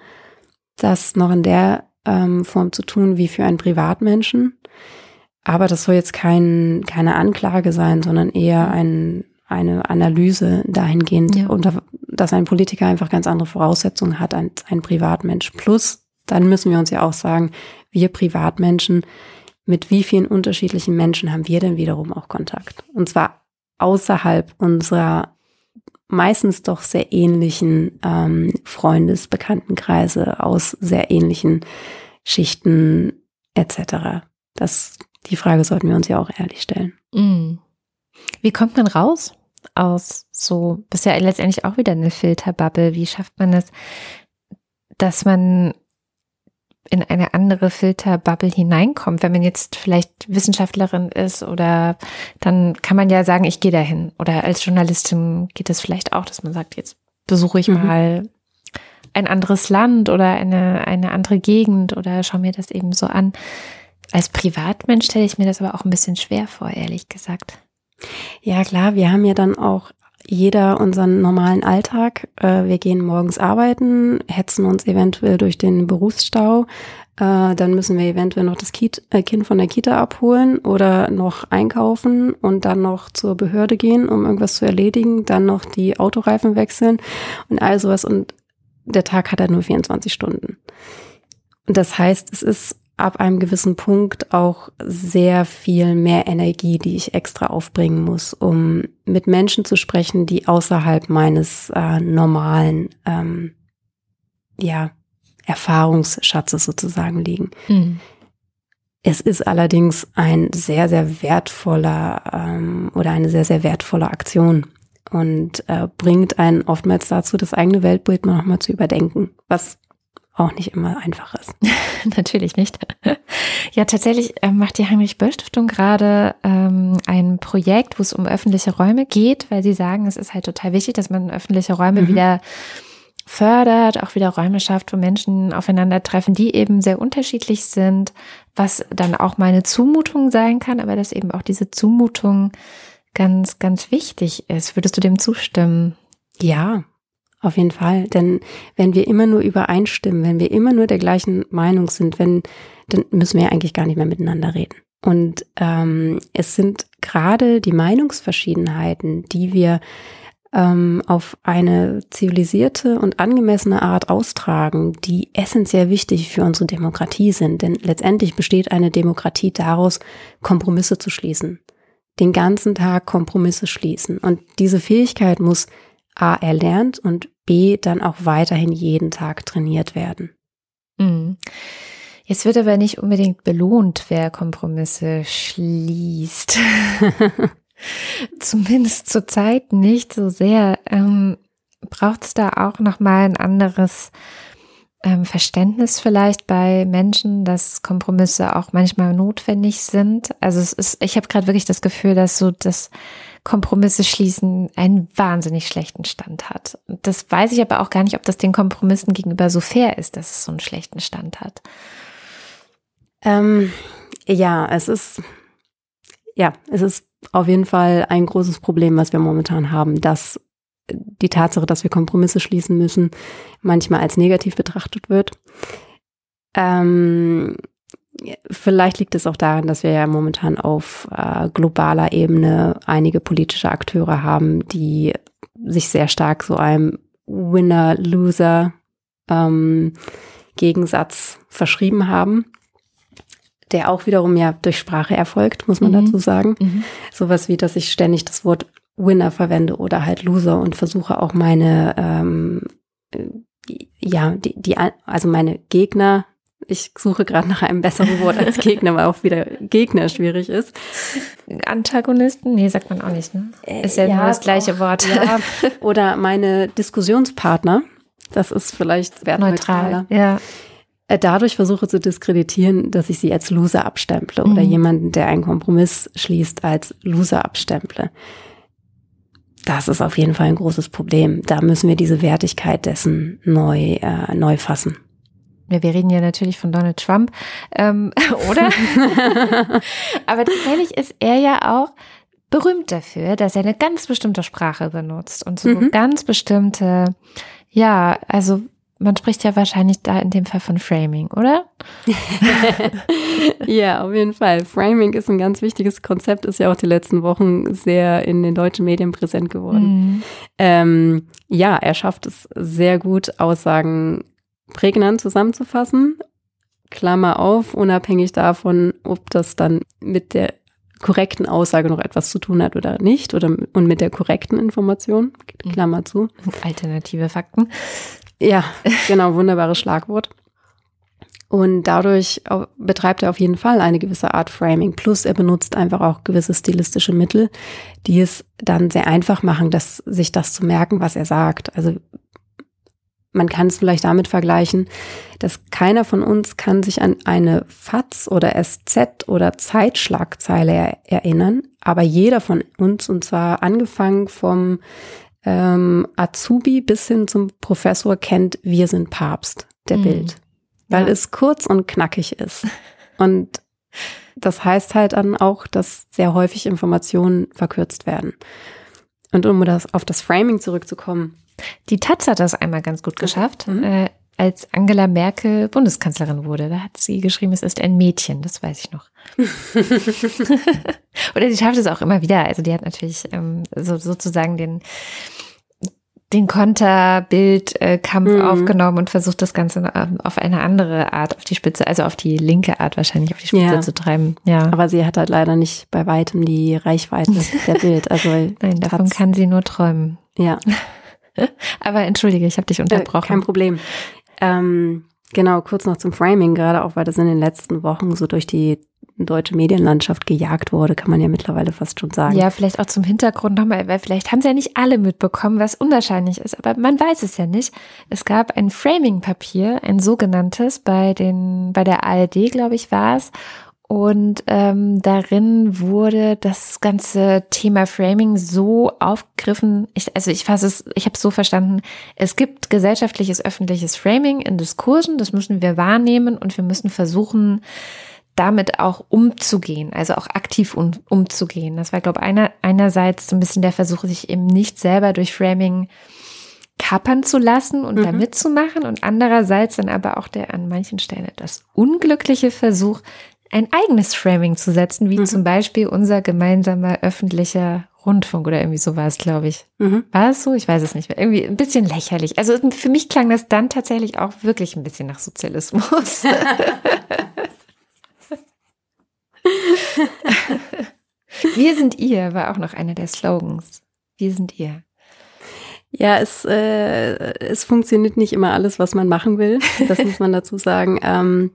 das noch in der ähm, Form zu tun wie für einen Privatmenschen. Aber das soll jetzt kein, keine Anklage sein, sondern eher ein, eine Analyse dahingehend, ja. unter, dass ein Politiker einfach ganz andere Voraussetzungen hat als ein Privatmensch. Plus, dann müssen wir uns ja auch sagen, wir Privatmenschen, mit wie vielen unterschiedlichen Menschen haben wir denn wiederum auch Kontakt? Und zwar außerhalb unserer meistens doch sehr ähnlichen ähm, Freundes-, Bekanntenkreise aus sehr ähnlichen Schichten etc. Das, die Frage sollten wir uns ja auch ehrlich stellen.
Mm. Wie kommt man raus aus so, bist ja letztendlich auch wieder eine Filterbubble. Wie schafft man es, dass man in eine andere Filterbubble hineinkommt. Wenn man jetzt vielleicht Wissenschaftlerin ist oder dann kann man ja sagen, ich gehe dahin. Oder als Journalistin geht es vielleicht auch, dass man sagt, jetzt besuche ich mhm. mal ein anderes Land oder eine, eine andere Gegend oder schaue mir das eben so an. Als Privatmensch stelle ich mir das aber auch ein bisschen schwer vor, ehrlich gesagt.
Ja, klar, wir haben ja dann auch jeder unseren normalen Alltag. Äh, wir gehen morgens arbeiten, hetzen uns eventuell durch den Berufsstau. Äh, dann müssen wir eventuell noch das äh, Kind von der Kita abholen oder noch einkaufen und dann noch zur Behörde gehen, um irgendwas zu erledigen. Dann noch die Autoreifen wechseln und all sowas. Und der Tag hat halt nur 24 Stunden. Und das heißt, es ist ab einem gewissen Punkt auch sehr viel mehr Energie, die ich extra aufbringen muss, um mit Menschen zu sprechen, die außerhalb meines äh, normalen ähm, ja, Erfahrungsschatzes sozusagen liegen. Mhm. Es ist allerdings ein sehr, sehr wertvoller ähm, oder eine sehr, sehr wertvolle Aktion und äh, bringt einen oftmals dazu, das eigene Weltbild mal nochmal zu überdenken, was auch nicht immer einfach ist.
Natürlich nicht. Ja, tatsächlich äh, macht die Heinrich-Böll-Stiftung gerade ähm, ein Projekt, wo es um öffentliche Räume geht, weil sie sagen, es ist halt total wichtig, dass man öffentliche Räume mhm. wieder fördert, auch wieder Räume schafft, wo Menschen aufeinandertreffen, die eben sehr unterschiedlich sind, was dann auch meine Zumutung sein kann, aber dass eben auch diese Zumutung ganz, ganz wichtig ist. Würdest du dem zustimmen?
Ja, auf jeden Fall, denn wenn wir immer nur übereinstimmen, wenn wir immer nur der gleichen Meinung sind, wenn, dann müssen wir ja eigentlich gar nicht mehr miteinander reden. Und ähm, es sind gerade die Meinungsverschiedenheiten, die wir ähm, auf eine zivilisierte und angemessene Art austragen, die essentiell wichtig für unsere Demokratie sind. Denn letztendlich besteht eine Demokratie daraus, Kompromisse zu schließen. Den ganzen Tag Kompromisse schließen. Und diese Fähigkeit muss A erlernt und B dann auch weiterhin jeden Tag trainiert werden.
Mhm. Jetzt wird aber nicht unbedingt belohnt, wer Kompromisse schließt. Zumindest zurzeit nicht so sehr. Ähm, Braucht es da auch nochmal ein anderes ähm, Verständnis vielleicht bei Menschen, dass Kompromisse auch manchmal notwendig sind? Also es ist, ich habe gerade wirklich das Gefühl, dass so das Kompromisse schließen einen wahnsinnig schlechten Stand hat. Das weiß ich aber auch gar nicht, ob das den Kompromissen gegenüber so fair ist, dass es so einen schlechten Stand hat.
Ähm, ja, es ist, ja, es ist auf jeden Fall ein großes Problem, was wir momentan haben, dass die Tatsache, dass wir Kompromisse schließen müssen, manchmal als negativ betrachtet wird. Ähm, vielleicht liegt es auch daran, dass wir ja momentan auf äh, globaler Ebene einige politische Akteure haben, die sich sehr stark so einem Winner-Loser ähm, Gegensatz verschrieben haben der auch wiederum ja durch Sprache erfolgt, muss man mhm. dazu sagen. Mhm. Sowas wie, dass ich ständig das Wort Winner verwende oder halt Loser und versuche auch meine, ähm, ja, die, die, also meine Gegner, ich suche gerade nach einem besseren Wort als Gegner, weil auch wieder Gegner schwierig ist.
Antagonisten? Nee, sagt man auch nicht, ne? Äh, ist ja, ja nur das gleiche auch, Wort. Ja.
Oder meine Diskussionspartner. Das ist vielleicht wertneutraler.
Neutral, ja.
Äh, dadurch versuche zu diskreditieren, dass ich sie als Loser abstemple mhm. oder jemanden, der einen Kompromiss schließt, als Loser abstemple. Das ist auf jeden Fall ein großes Problem. Da müssen wir diese Wertigkeit dessen neu, äh, neu fassen.
Ja, wir reden ja natürlich von Donald Trump, ähm, oder? Aber tatsächlich ist er ja auch berühmt dafür, dass er eine ganz bestimmte Sprache benutzt und so mhm. ganz bestimmte, ja, also man spricht ja wahrscheinlich da in dem Fall von Framing, oder?
ja, auf jeden Fall. Framing ist ein ganz wichtiges Konzept, ist ja auch die letzten Wochen sehr in den deutschen Medien präsent geworden. Mhm. Ähm, ja, er schafft es sehr gut, Aussagen prägnant zusammenzufassen. Klammer auf, unabhängig davon, ob das dann mit der korrekten Aussage noch etwas zu tun hat oder nicht oder und mit der korrekten Information. Klammer zu.
Alternative Fakten.
Ja, genau, wunderbares Schlagwort. Und dadurch betreibt er auf jeden Fall eine gewisse Art Framing. Plus er benutzt einfach auch gewisse stilistische Mittel, die es dann sehr einfach machen, dass, sich das zu merken, was er sagt. Also man kann es vielleicht damit vergleichen, dass keiner von uns kann sich an eine FATS oder SZ oder Zeitschlagzeile erinnern, aber jeder von uns, und zwar angefangen vom ähm, Azubi bis hin zum Professor kennt Wir sind Papst, der mhm. Bild. Weil ja. es kurz und knackig ist. Und das heißt halt dann auch, dass sehr häufig Informationen verkürzt werden. Und um das, auf das Framing zurückzukommen.
Die Taz hat das einmal ganz gut geschafft. Mhm. Äh, als Angela Merkel Bundeskanzlerin wurde. Da hat sie geschrieben, es ist ein Mädchen, das weiß ich noch. Oder sie schafft es auch immer wieder. Also die hat natürlich ähm, so, sozusagen den den Konterbildkampf äh, mhm. aufgenommen und versucht das Ganze ähm, auf eine andere Art auf die Spitze, also auf die linke Art wahrscheinlich auf die Spitze ja. zu treiben. Ja.
Aber sie hat halt leider nicht bei weitem die Reichweite der Bild. Also
Nein, davon kann sie nur träumen.
Ja.
Aber entschuldige, ich habe dich unterbrochen.
Äh, kein Problem. Ähm, genau, kurz noch zum Framing, gerade auch weil das in den letzten Wochen so durch die deutsche Medienlandschaft gejagt wurde, kann man ja mittlerweile fast schon sagen.
Ja, vielleicht auch zum Hintergrund nochmal, weil vielleicht haben sie ja nicht alle mitbekommen, was unwahrscheinlich ist, aber man weiß es ja nicht. Es gab ein Framing-Papier, ein sogenanntes, bei den, bei der ARD, glaube ich, war es. Und ähm, darin wurde das ganze Thema Framing so aufgegriffen. Ich, also ich fasse es, ich habe es so verstanden. Es gibt gesellschaftliches, öffentliches Framing in Diskursen. Das müssen wir wahrnehmen und wir müssen versuchen, damit auch umzugehen, also auch aktiv um, umzugehen. Das war, glaube ich, einer, einerseits so ein bisschen der Versuch, sich eben nicht selber durch Framing kappern zu lassen und mhm. da mitzumachen und andererseits dann aber auch der an manchen Stellen etwas unglückliche Versuch, ein eigenes Framing zu setzen, wie mhm. zum Beispiel unser gemeinsamer öffentlicher Rundfunk oder irgendwie so war es, glaube ich. Mhm. War es so? Ich weiß es nicht mehr. Irgendwie ein bisschen lächerlich. Also für mich klang das dann tatsächlich auch wirklich ein bisschen nach Sozialismus. Wir sind ihr war auch noch einer der Slogans. Wir sind ihr.
Ja, es, äh, es funktioniert nicht immer alles, was man machen will. Das muss man dazu sagen. Ähm,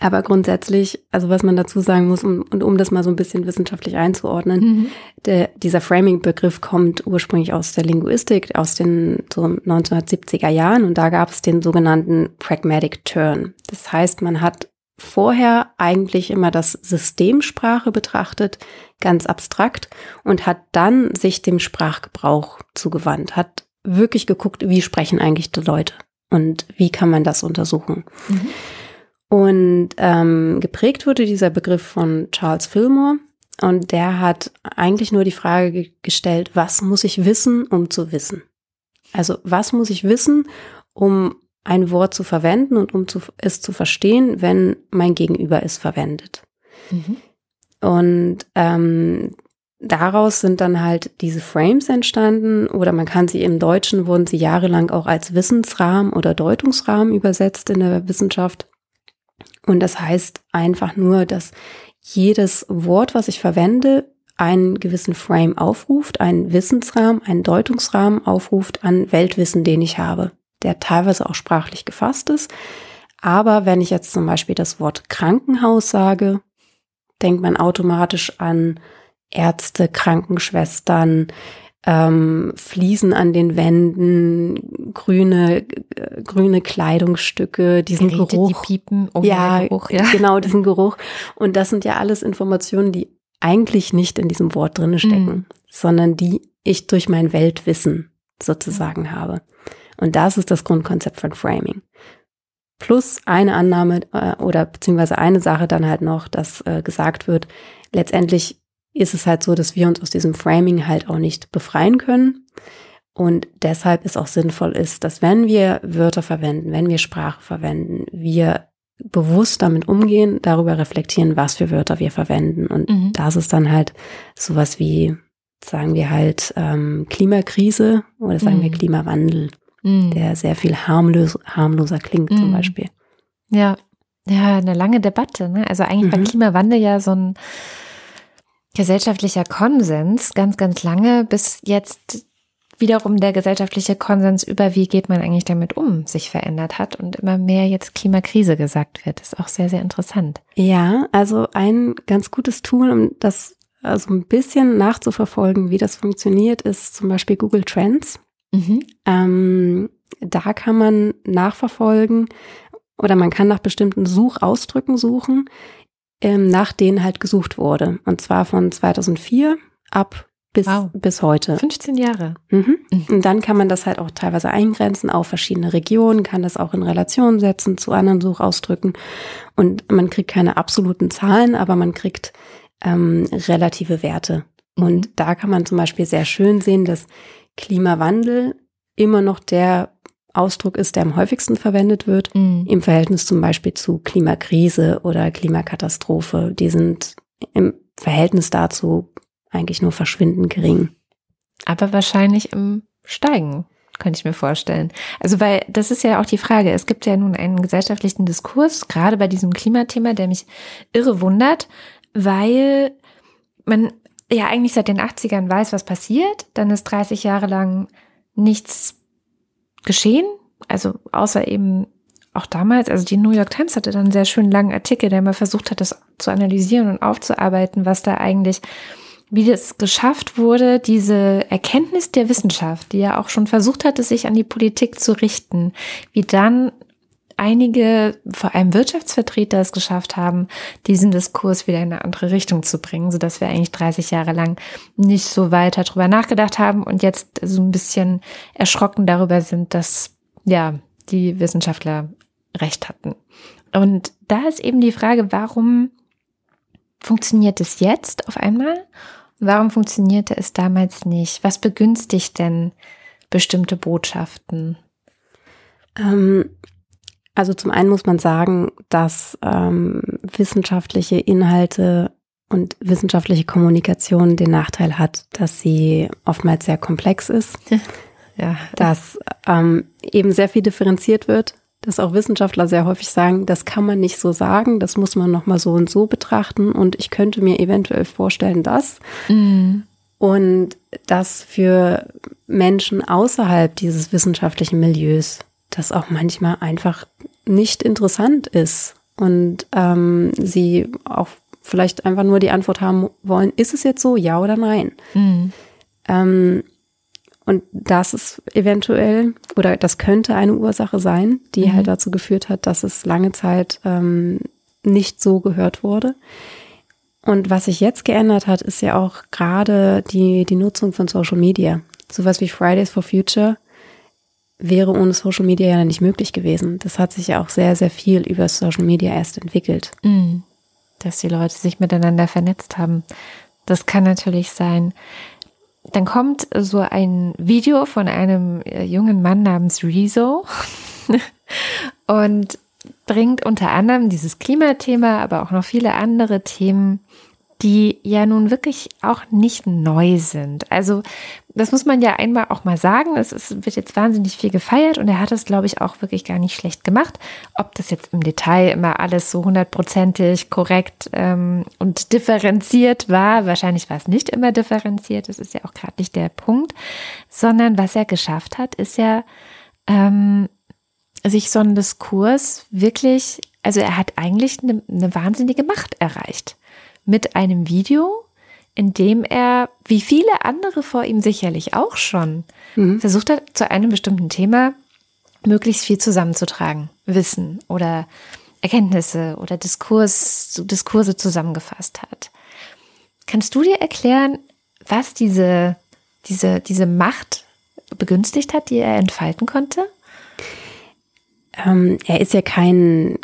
aber grundsätzlich, also was man dazu sagen muss, um, und um das mal so ein bisschen wissenschaftlich einzuordnen, mhm. der, dieser Framing-Begriff kommt ursprünglich aus der Linguistik, aus den so 1970er Jahren. Und da gab es den sogenannten Pragmatic Turn. Das heißt, man hat vorher eigentlich immer das Systemsprache betrachtet, ganz abstrakt, und hat dann sich dem Sprachgebrauch zugewandt, hat wirklich geguckt, wie sprechen eigentlich die Leute und wie kann man das untersuchen. Mhm. Und ähm, geprägt wurde dieser Begriff von Charles Fillmore und der hat eigentlich nur die Frage gestellt, was muss ich wissen, um zu wissen? Also was muss ich wissen, um ein Wort zu verwenden und um zu, es zu verstehen, wenn mein Gegenüber es verwendet. Mhm. Und ähm, daraus sind dann halt diese Frames entstanden oder man kann sie im Deutschen, wurden sie jahrelang auch als Wissensrahmen oder Deutungsrahmen übersetzt in der Wissenschaft. Und das heißt einfach nur, dass jedes Wort, was ich verwende, einen gewissen Frame aufruft, einen Wissensrahmen, einen Deutungsrahmen aufruft an Weltwissen, den ich habe der teilweise auch sprachlich gefasst ist. Aber wenn ich jetzt zum Beispiel das Wort Krankenhaus sage, denkt man automatisch an Ärzte, Krankenschwestern, ähm, Fliesen an den Wänden, grüne, äh, grüne Kleidungsstücke, diesen Geräte, Geruch.
Die piepen,
oh ja, Geruch, ja, genau, diesen Geruch. Und das sind ja alles Informationen, die eigentlich nicht in diesem Wort drinne stecken, mhm. sondern die ich durch mein Weltwissen sozusagen habe. Und das ist das Grundkonzept von Framing. Plus eine Annahme äh, oder beziehungsweise eine Sache dann halt noch, dass äh, gesagt wird, letztendlich ist es halt so, dass wir uns aus diesem Framing halt auch nicht befreien können. Und deshalb ist auch sinnvoll ist, dass wenn wir Wörter verwenden, wenn wir Sprache verwenden, wir bewusst damit umgehen, darüber reflektieren, was für Wörter wir verwenden. Und mhm. das ist dann halt sowas wie, sagen wir halt, ähm, Klimakrise oder sagen mhm. wir Klimawandel mhm. der sehr viel harmlos, harmloser klingt mhm. zum Beispiel.
Ja, ja, eine lange Debatte. Ne? Also eigentlich mhm. war Klimawandel ja so ein gesellschaftlicher Konsens ganz, ganz lange, bis jetzt wiederum der gesellschaftliche Konsens über, wie geht man eigentlich damit um, sich verändert hat und immer mehr jetzt Klimakrise gesagt wird. Das ist auch sehr, sehr interessant.
Ja, also ein ganz gutes Tool, um das also ein bisschen nachzuverfolgen, wie das funktioniert, ist zum Beispiel Google Trends. Mhm. Ähm, da kann man nachverfolgen oder man kann nach bestimmten Suchausdrücken suchen, ähm, nach denen halt gesucht wurde. Und zwar von 2004 ab bis, wow. bis heute.
15 Jahre.
Mhm. Mhm. Und dann kann man das halt auch teilweise eingrenzen auf verschiedene Regionen, kann das auch in Relation setzen zu anderen Suchausdrücken. Und man kriegt keine absoluten Zahlen, aber man kriegt ähm, relative Werte. Mhm. Und da kann man zum Beispiel sehr schön sehen, dass Klimawandel immer noch der Ausdruck ist, der am häufigsten verwendet wird, mhm. im Verhältnis zum Beispiel zu Klimakrise oder Klimakatastrophe. Die sind im Verhältnis dazu eigentlich nur verschwindend gering.
Aber wahrscheinlich im Steigen, könnte ich mir vorstellen. Also, weil das ist ja auch die Frage. Es gibt ja nun einen gesellschaftlichen Diskurs, gerade bei diesem Klimathema, der mich irre wundert, weil man ja eigentlich seit den 80ern weiß, was passiert. Dann ist 30 Jahre lang nichts geschehen. Also außer eben auch damals, also die New York Times hatte dann einen sehr schönen langen Artikel, der mal versucht hat, das zu analysieren und aufzuarbeiten, was da eigentlich, wie das geschafft wurde, diese Erkenntnis der Wissenschaft, die ja auch schon versucht hatte, sich an die Politik zu richten, wie dann einige, vor allem Wirtschaftsvertreter, es geschafft haben, diesen Diskurs wieder in eine andere Richtung zu bringen, so dass wir eigentlich 30 Jahre lang nicht so weiter drüber nachgedacht haben und jetzt so ein bisschen erschrocken darüber sind, dass ja die Wissenschaftler recht hatten. Und da ist eben die Frage, warum funktioniert es jetzt auf einmal? Warum funktionierte es damals nicht? Was begünstigt denn bestimmte Botschaften?
Ähm, also zum einen muss man sagen, dass ähm, wissenschaftliche Inhalte und wissenschaftliche Kommunikation den Nachteil hat, dass sie oftmals sehr komplex ist, ja. dass ähm, eben sehr viel differenziert wird, dass auch Wissenschaftler sehr häufig sagen, das kann man nicht so sagen, das muss man nochmal so und so betrachten und ich könnte mir eventuell vorstellen, dass. Mhm. Und dass für Menschen außerhalb dieses wissenschaftlichen Milieus das auch manchmal einfach nicht interessant ist und ähm, sie auch vielleicht einfach nur die Antwort haben wollen, ist es jetzt so, ja oder nein? Mhm. Ähm, und das ist eventuell oder das könnte eine Ursache sein, die mhm. halt dazu geführt hat, dass es lange Zeit ähm, nicht so gehört wurde. Und was sich jetzt geändert hat, ist ja auch gerade die, die Nutzung von Social Media. Sowas wie Fridays for Future wäre ohne Social Media ja nicht möglich gewesen. Das hat sich ja auch sehr, sehr viel über Social Media erst entwickelt.
Mhm. Dass die Leute sich miteinander vernetzt haben. Das kann natürlich sein. Dann kommt so ein Video von einem äh, jungen Mann namens Rezo und bringt unter anderem dieses Klimathema, aber auch noch viele andere Themen die ja nun wirklich auch nicht neu sind. Also das muss man ja einmal auch mal sagen. Es ist, wird jetzt wahnsinnig viel gefeiert und er hat es, glaube ich, auch wirklich gar nicht schlecht gemacht. Ob das jetzt im Detail immer alles so hundertprozentig korrekt ähm, und differenziert war, wahrscheinlich war es nicht immer differenziert, das ist ja auch gerade nicht der Punkt, sondern was er geschafft hat, ist ja, ähm, sich so einen Diskurs wirklich, also er hat eigentlich eine, eine wahnsinnige Macht erreicht mit einem Video, in dem er, wie viele andere vor ihm sicherlich auch schon, mhm. versucht hat, zu einem bestimmten Thema möglichst viel zusammenzutragen. Wissen oder Erkenntnisse oder Diskurs, Diskurse zusammengefasst hat. Kannst du dir erklären, was diese, diese, diese Macht begünstigt hat, die er entfalten konnte?
Ähm, er ist ja kein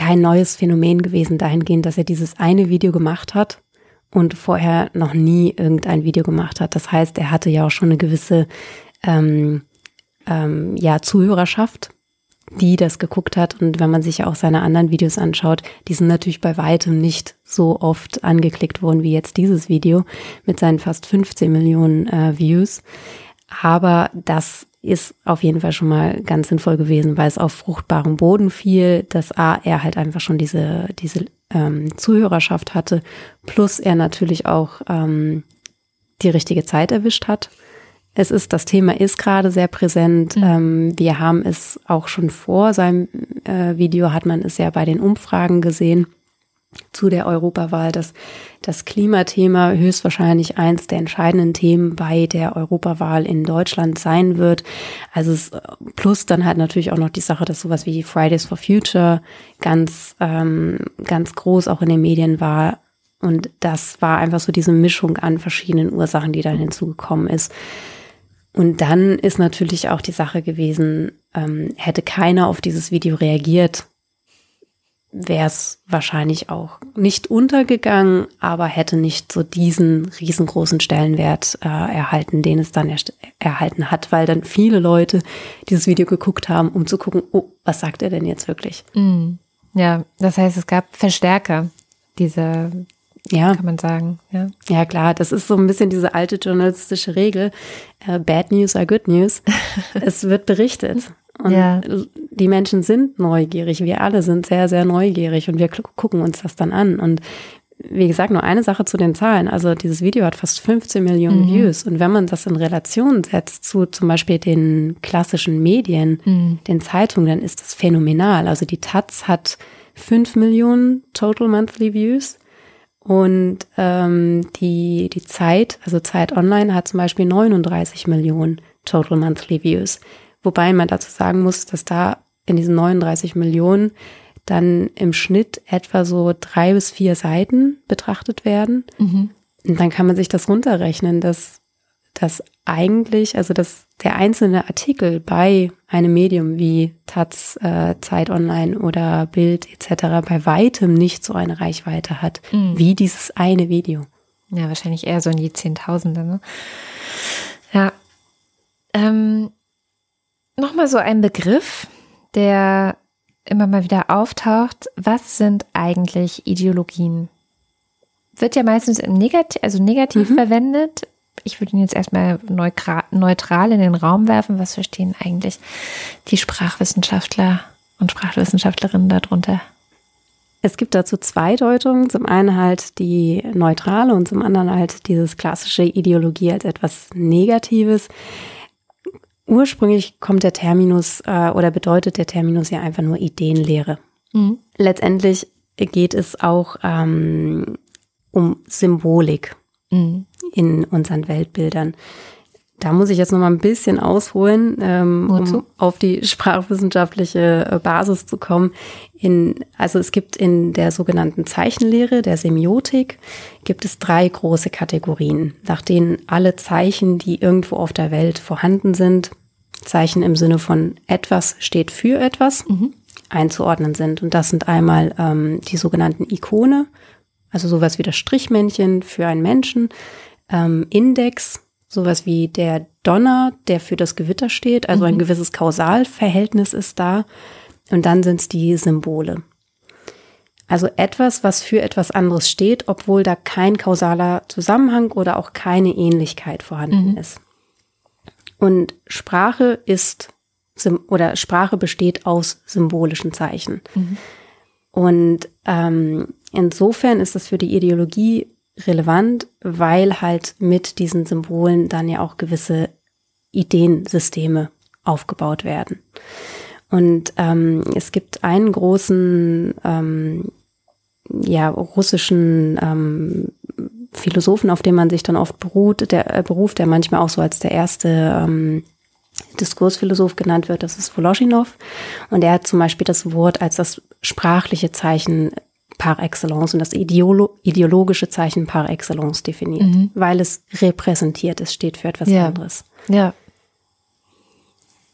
kein neues Phänomen gewesen dahingehend, dass er dieses eine Video gemacht hat und vorher noch nie irgendein Video gemacht hat. Das heißt, er hatte ja auch schon eine gewisse ähm, ähm, ja, Zuhörerschaft, die das geguckt hat. Und wenn man sich auch seine anderen Videos anschaut, die sind natürlich bei weitem nicht so oft angeklickt worden wie jetzt dieses Video mit seinen fast 15 Millionen äh, Views. Aber das ist auf jeden Fall schon mal ganz sinnvoll gewesen, weil es auf fruchtbarem Boden fiel, dass A, er halt einfach schon diese, diese ähm, Zuhörerschaft hatte, plus er natürlich auch ähm, die richtige Zeit erwischt hat. Es ist, das Thema ist gerade sehr präsent. Mhm. Ähm, wir haben es auch schon vor seinem äh, Video, hat man es ja bei den Umfragen gesehen zu der Europawahl, dass das Klimathema höchstwahrscheinlich eins der entscheidenden Themen bei der Europawahl in Deutschland sein wird. Also es, plus dann halt natürlich auch noch die Sache, dass sowas wie Fridays for Future ganz, ähm, ganz groß auch in den Medien war. Und das war einfach so diese Mischung an verschiedenen Ursachen, die dann hinzugekommen ist. Und dann ist natürlich auch die Sache gewesen, ähm, hätte keiner auf dieses Video reagiert, wäre es wahrscheinlich auch nicht untergegangen, aber hätte nicht so diesen riesengroßen Stellenwert äh, erhalten, den es dann erhalten hat, weil dann viele Leute dieses Video geguckt haben, um zu gucken, oh, was sagt er denn jetzt wirklich?
Mm. Ja, das heißt, es gab Verstärker, diese, ja. kann man sagen. Ja.
ja, klar, das ist so ein bisschen diese alte journalistische Regel. Uh, bad News are good news. es wird berichtet. Und ja. die Menschen sind neugierig. Wir alle sind sehr, sehr neugierig und wir gucken uns das dann an. Und wie gesagt, nur eine Sache zu den Zahlen. Also dieses Video hat fast 15 Millionen mhm. Views. Und wenn man das in Relation setzt zu zum Beispiel den klassischen Medien, mhm. den Zeitungen, dann ist das phänomenal. Also die Taz hat 5 Millionen Total Monthly Views. Und ähm, die, die Zeit, also Zeit Online, hat zum Beispiel 39 Millionen Total Monthly Views. Wobei man dazu sagen muss, dass da in diesen 39 Millionen dann im Schnitt etwa so drei bis vier Seiten betrachtet werden. Mhm. Und dann kann man sich das runterrechnen, dass das eigentlich, also dass der einzelne Artikel bei einem Medium wie Taz, äh, Zeit Online oder Bild etc. bei weitem nicht so eine Reichweite hat mhm. wie dieses eine Video.
Ja, wahrscheinlich eher so in die Zehntausende. Ne? Ja. Ähm, Nochmal so ein Begriff, der immer mal wieder auftaucht. Was sind eigentlich Ideologien? wird ja meistens im Negativ, also negativ mhm. verwendet. Ich würde ihn jetzt erstmal neutral in den Raum werfen. Was verstehen eigentlich die Sprachwissenschaftler und Sprachwissenschaftlerinnen darunter?
Es gibt dazu zwei Deutungen. Zum einen halt die neutrale und zum anderen halt dieses klassische Ideologie als etwas Negatives. Ursprünglich kommt der Terminus äh, oder bedeutet der Terminus ja einfach nur Ideenlehre. Mhm. Letztendlich geht es auch ähm, um Symbolik mhm. in unseren Weltbildern. Da muss ich jetzt noch mal ein bisschen ausholen, ähm, um auf die sprachwissenschaftliche äh, Basis zu kommen. In, also es gibt in der sogenannten Zeichenlehre, der Semiotik, gibt es drei große Kategorien, nach denen alle Zeichen, die irgendwo auf der Welt vorhanden sind, Zeichen im Sinne von etwas steht für etwas, mhm. einzuordnen sind. Und das sind einmal ähm, die sogenannten Ikone, also sowas wie das Strichmännchen für einen Menschen, ähm, Index, sowas wie der Donner, der für das Gewitter steht, also mhm. ein gewisses Kausalverhältnis ist da. Und dann sind es die Symbole. Also etwas, was für etwas anderes steht, obwohl da kein kausaler Zusammenhang oder auch keine Ähnlichkeit vorhanden mhm. ist. Und Sprache ist oder Sprache besteht aus symbolischen Zeichen. Mhm. Und ähm, insofern ist das für die Ideologie relevant, weil halt mit diesen Symbolen dann ja auch gewisse Ideensysteme aufgebaut werden. Und ähm, es gibt einen großen ähm, ja, russischen ähm, Philosophen, auf den man sich dann oft beruht, der äh, beruft, der manchmal auch so als der erste ähm, Diskursphilosoph genannt wird, das ist Voloschinow. Und er hat zum Beispiel das Wort als das sprachliche Zeichen par excellence und das Ideolo ideologische Zeichen par excellence definiert, mhm. weil es repräsentiert, es steht für etwas ja. anderes.
Ja.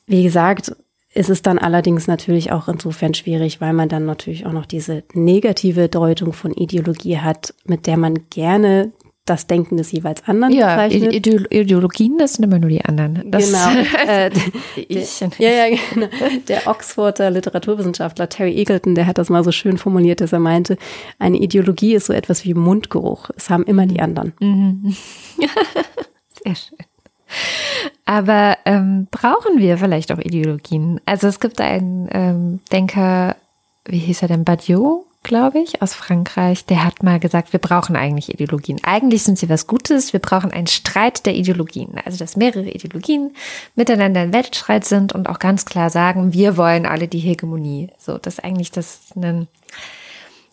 Wie gesagt, ist es dann allerdings natürlich auch insofern schwierig, weil man dann natürlich auch noch diese negative Deutung von Ideologie hat, mit der man gerne das Denken des jeweils anderen
ja, bezeichnet. Ideologien, das sind immer nur die anderen.
Das genau. Äh, ich. ja, ja, genau. Der Oxforder Literaturwissenschaftler Terry Eagleton, der hat das mal so schön formuliert, dass er meinte, eine Ideologie ist so etwas wie Mundgeruch. Es haben immer die anderen. Mhm.
Sehr schön. Aber ähm, brauchen wir vielleicht auch Ideologien? Also es gibt einen ähm, Denker, wie hieß er denn, Badiou? glaube ich, aus Frankreich, der hat mal gesagt, wir brauchen eigentlich Ideologien. Eigentlich sind sie was Gutes. Wir brauchen einen Streit der Ideologien. Also, dass mehrere Ideologien miteinander in Wettstreit sind und auch ganz klar sagen, wir wollen alle die Hegemonie. So, dass eigentlich das einen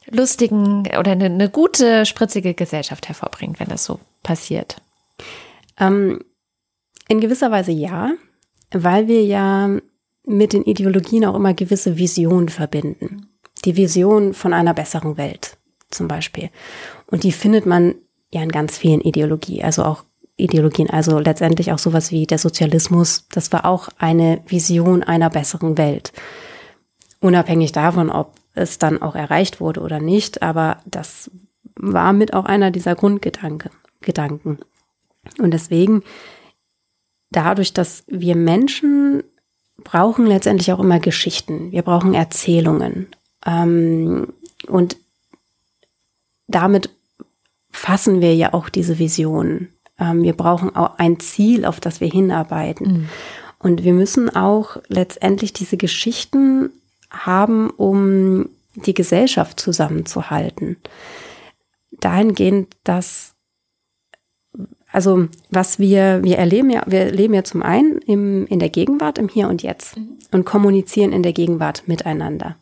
lustigen oder eine, eine gute, spritzige Gesellschaft hervorbringt, wenn das so passiert.
Ähm, in gewisser Weise ja, weil wir ja mit den Ideologien auch immer gewisse Visionen verbinden die Vision von einer besseren Welt zum Beispiel. Und die findet man ja in ganz vielen Ideologien, also auch Ideologien, also letztendlich auch sowas wie der Sozialismus, das war auch eine Vision einer besseren Welt. Unabhängig davon, ob es dann auch erreicht wurde oder nicht, aber das war mit auch einer dieser Grundgedanken. Gedanken. Und deswegen, dadurch, dass wir Menschen brauchen letztendlich auch immer Geschichten, wir brauchen Erzählungen. Ähm, und damit fassen wir ja auch diese Vision. Ähm, wir brauchen auch ein Ziel, auf das wir hinarbeiten. Mhm. Und wir müssen auch letztendlich diese Geschichten haben, um die Gesellschaft zusammenzuhalten. Dahingehend, dass, also was wir, wir erleben ja, wir leben ja zum einen im, in der Gegenwart, im Hier und Jetzt mhm. und kommunizieren in der Gegenwart miteinander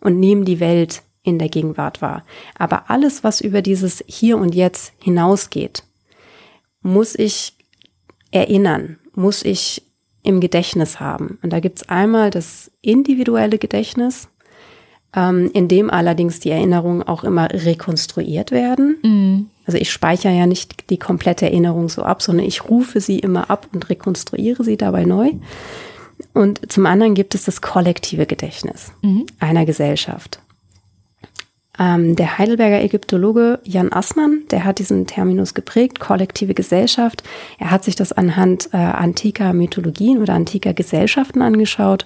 und nehmen die Welt in der Gegenwart wahr. Aber alles, was über dieses Hier und Jetzt hinausgeht, muss ich erinnern, muss ich im Gedächtnis haben. Und da gibt's einmal das individuelle Gedächtnis, ähm, in dem allerdings die Erinnerungen auch immer rekonstruiert werden. Mhm. Also ich speichere ja nicht die komplette Erinnerung so ab, sondern ich rufe sie immer ab und rekonstruiere sie dabei neu. Und zum anderen gibt es das kollektive Gedächtnis mhm. einer Gesellschaft. Ähm, der Heidelberger Ägyptologe Jan Assmann, der hat diesen Terminus geprägt, kollektive Gesellschaft. Er hat sich das anhand äh, antiker Mythologien oder antiker Gesellschaften angeschaut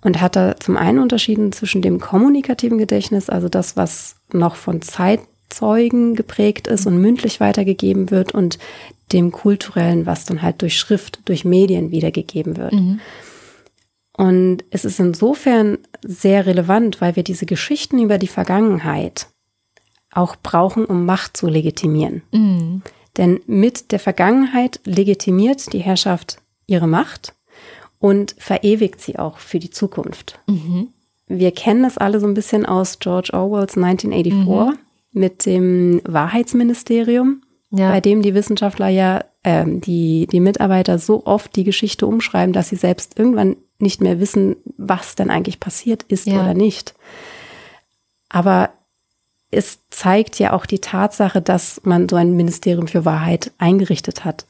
und hat da zum einen unterschieden zwischen dem kommunikativen Gedächtnis, also das, was noch von Zeit Zeugen geprägt ist und mündlich weitergegeben wird und dem kulturellen, was dann halt durch Schrift, durch Medien wiedergegeben wird. Mhm. Und es ist insofern sehr relevant, weil wir diese Geschichten über die Vergangenheit auch brauchen, um Macht zu legitimieren. Mhm. Denn mit der Vergangenheit legitimiert die Herrschaft ihre Macht und verewigt sie auch für die Zukunft. Mhm. Wir kennen das alle so ein bisschen aus George Orwells 1984 mhm. Mit dem Wahrheitsministerium, ja. bei dem die Wissenschaftler ja, äh, die, die Mitarbeiter so oft die Geschichte umschreiben, dass sie selbst irgendwann nicht mehr wissen, was denn eigentlich passiert ist ja. oder nicht. Aber es zeigt ja auch die Tatsache, dass man so ein Ministerium für Wahrheit eingerichtet hat,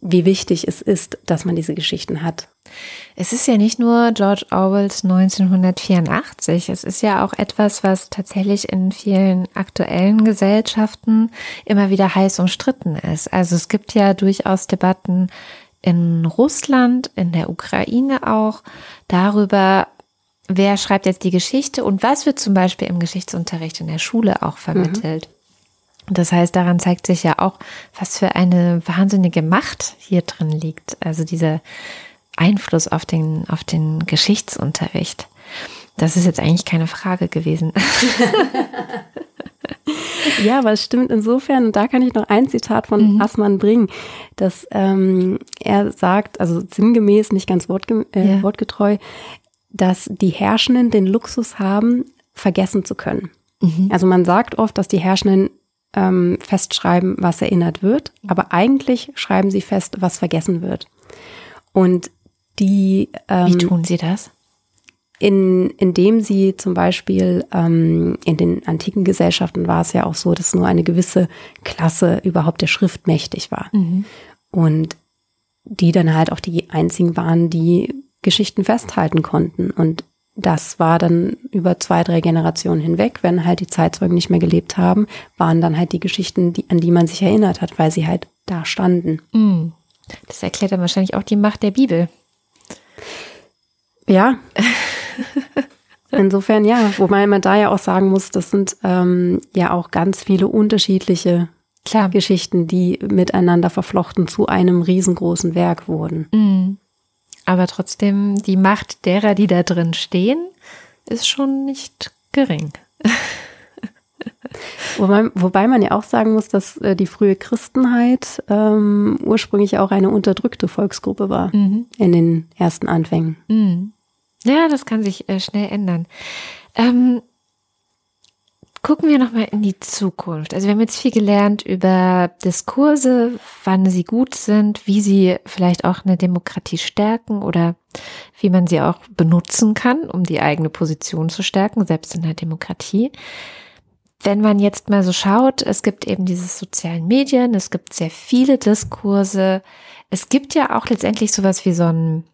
wie wichtig es ist, dass man diese Geschichten hat.
Es ist ja nicht nur George Orwells 1984, es ist ja auch etwas, was tatsächlich in vielen aktuellen Gesellschaften immer wieder heiß umstritten ist. Also es gibt ja durchaus Debatten in Russland, in der Ukraine auch darüber, wer schreibt jetzt die Geschichte und was wird zum Beispiel im Geschichtsunterricht in der Schule auch vermittelt. Mhm. Das heißt, daran zeigt sich ja auch, was für eine wahnsinnige Macht hier drin liegt. Also dieser Einfluss auf den, auf den Geschichtsunterricht. Das ist jetzt eigentlich keine Frage gewesen.
ja, aber es stimmt insofern, und da kann ich noch ein Zitat von mhm. Assmann bringen, dass ähm, er sagt, also sinngemäß, nicht ganz wortge äh, ja. wortgetreu, dass die Herrschenden den Luxus haben, vergessen zu können. Mhm. Also man sagt oft, dass die Herrschenden ähm, festschreiben, was erinnert wird, aber eigentlich schreiben sie fest, was vergessen wird. Und die
ähm, Wie tun sie das?
in, indem sie zum Beispiel ähm, in den antiken Gesellschaften war es ja auch so, dass nur eine gewisse Klasse überhaupt der Schrift mächtig war. Mhm. Und die dann halt auch die einzigen waren, die Geschichten festhalten konnten. Und das war dann über zwei, drei Generationen hinweg, wenn halt die Zeitzeugen nicht mehr gelebt haben, waren dann halt die Geschichten, die, an die man sich erinnert hat, weil sie halt da standen. Mhm.
Das erklärt dann wahrscheinlich auch die Macht der Bibel.
Ja. Insofern ja, wobei man da ja auch sagen muss, das sind ähm, ja auch ganz viele unterschiedliche Klar. Geschichten, die miteinander verflochten zu einem riesengroßen Werk wurden. Mhm.
Aber trotzdem, die Macht derer, die da drin stehen, ist schon nicht gering.
wobei, wobei, man ja auch sagen muss, dass äh, die frühe Christenheit ähm, ursprünglich auch eine unterdrückte Volksgruppe war mhm. in den ersten Anfängen. Mhm.
Ja, das kann sich äh, schnell ändern. Ähm, gucken wir nochmal in die Zukunft. Also wir haben jetzt viel gelernt über Diskurse, wann sie gut sind, wie sie vielleicht auch eine Demokratie stärken oder wie man sie auch benutzen kann, um die eigene Position zu stärken, selbst in der Demokratie. Wenn man jetzt mal so schaut, es gibt eben diese sozialen Medien, es gibt sehr viele Diskurse. Es gibt ja auch letztendlich sowas wie so ein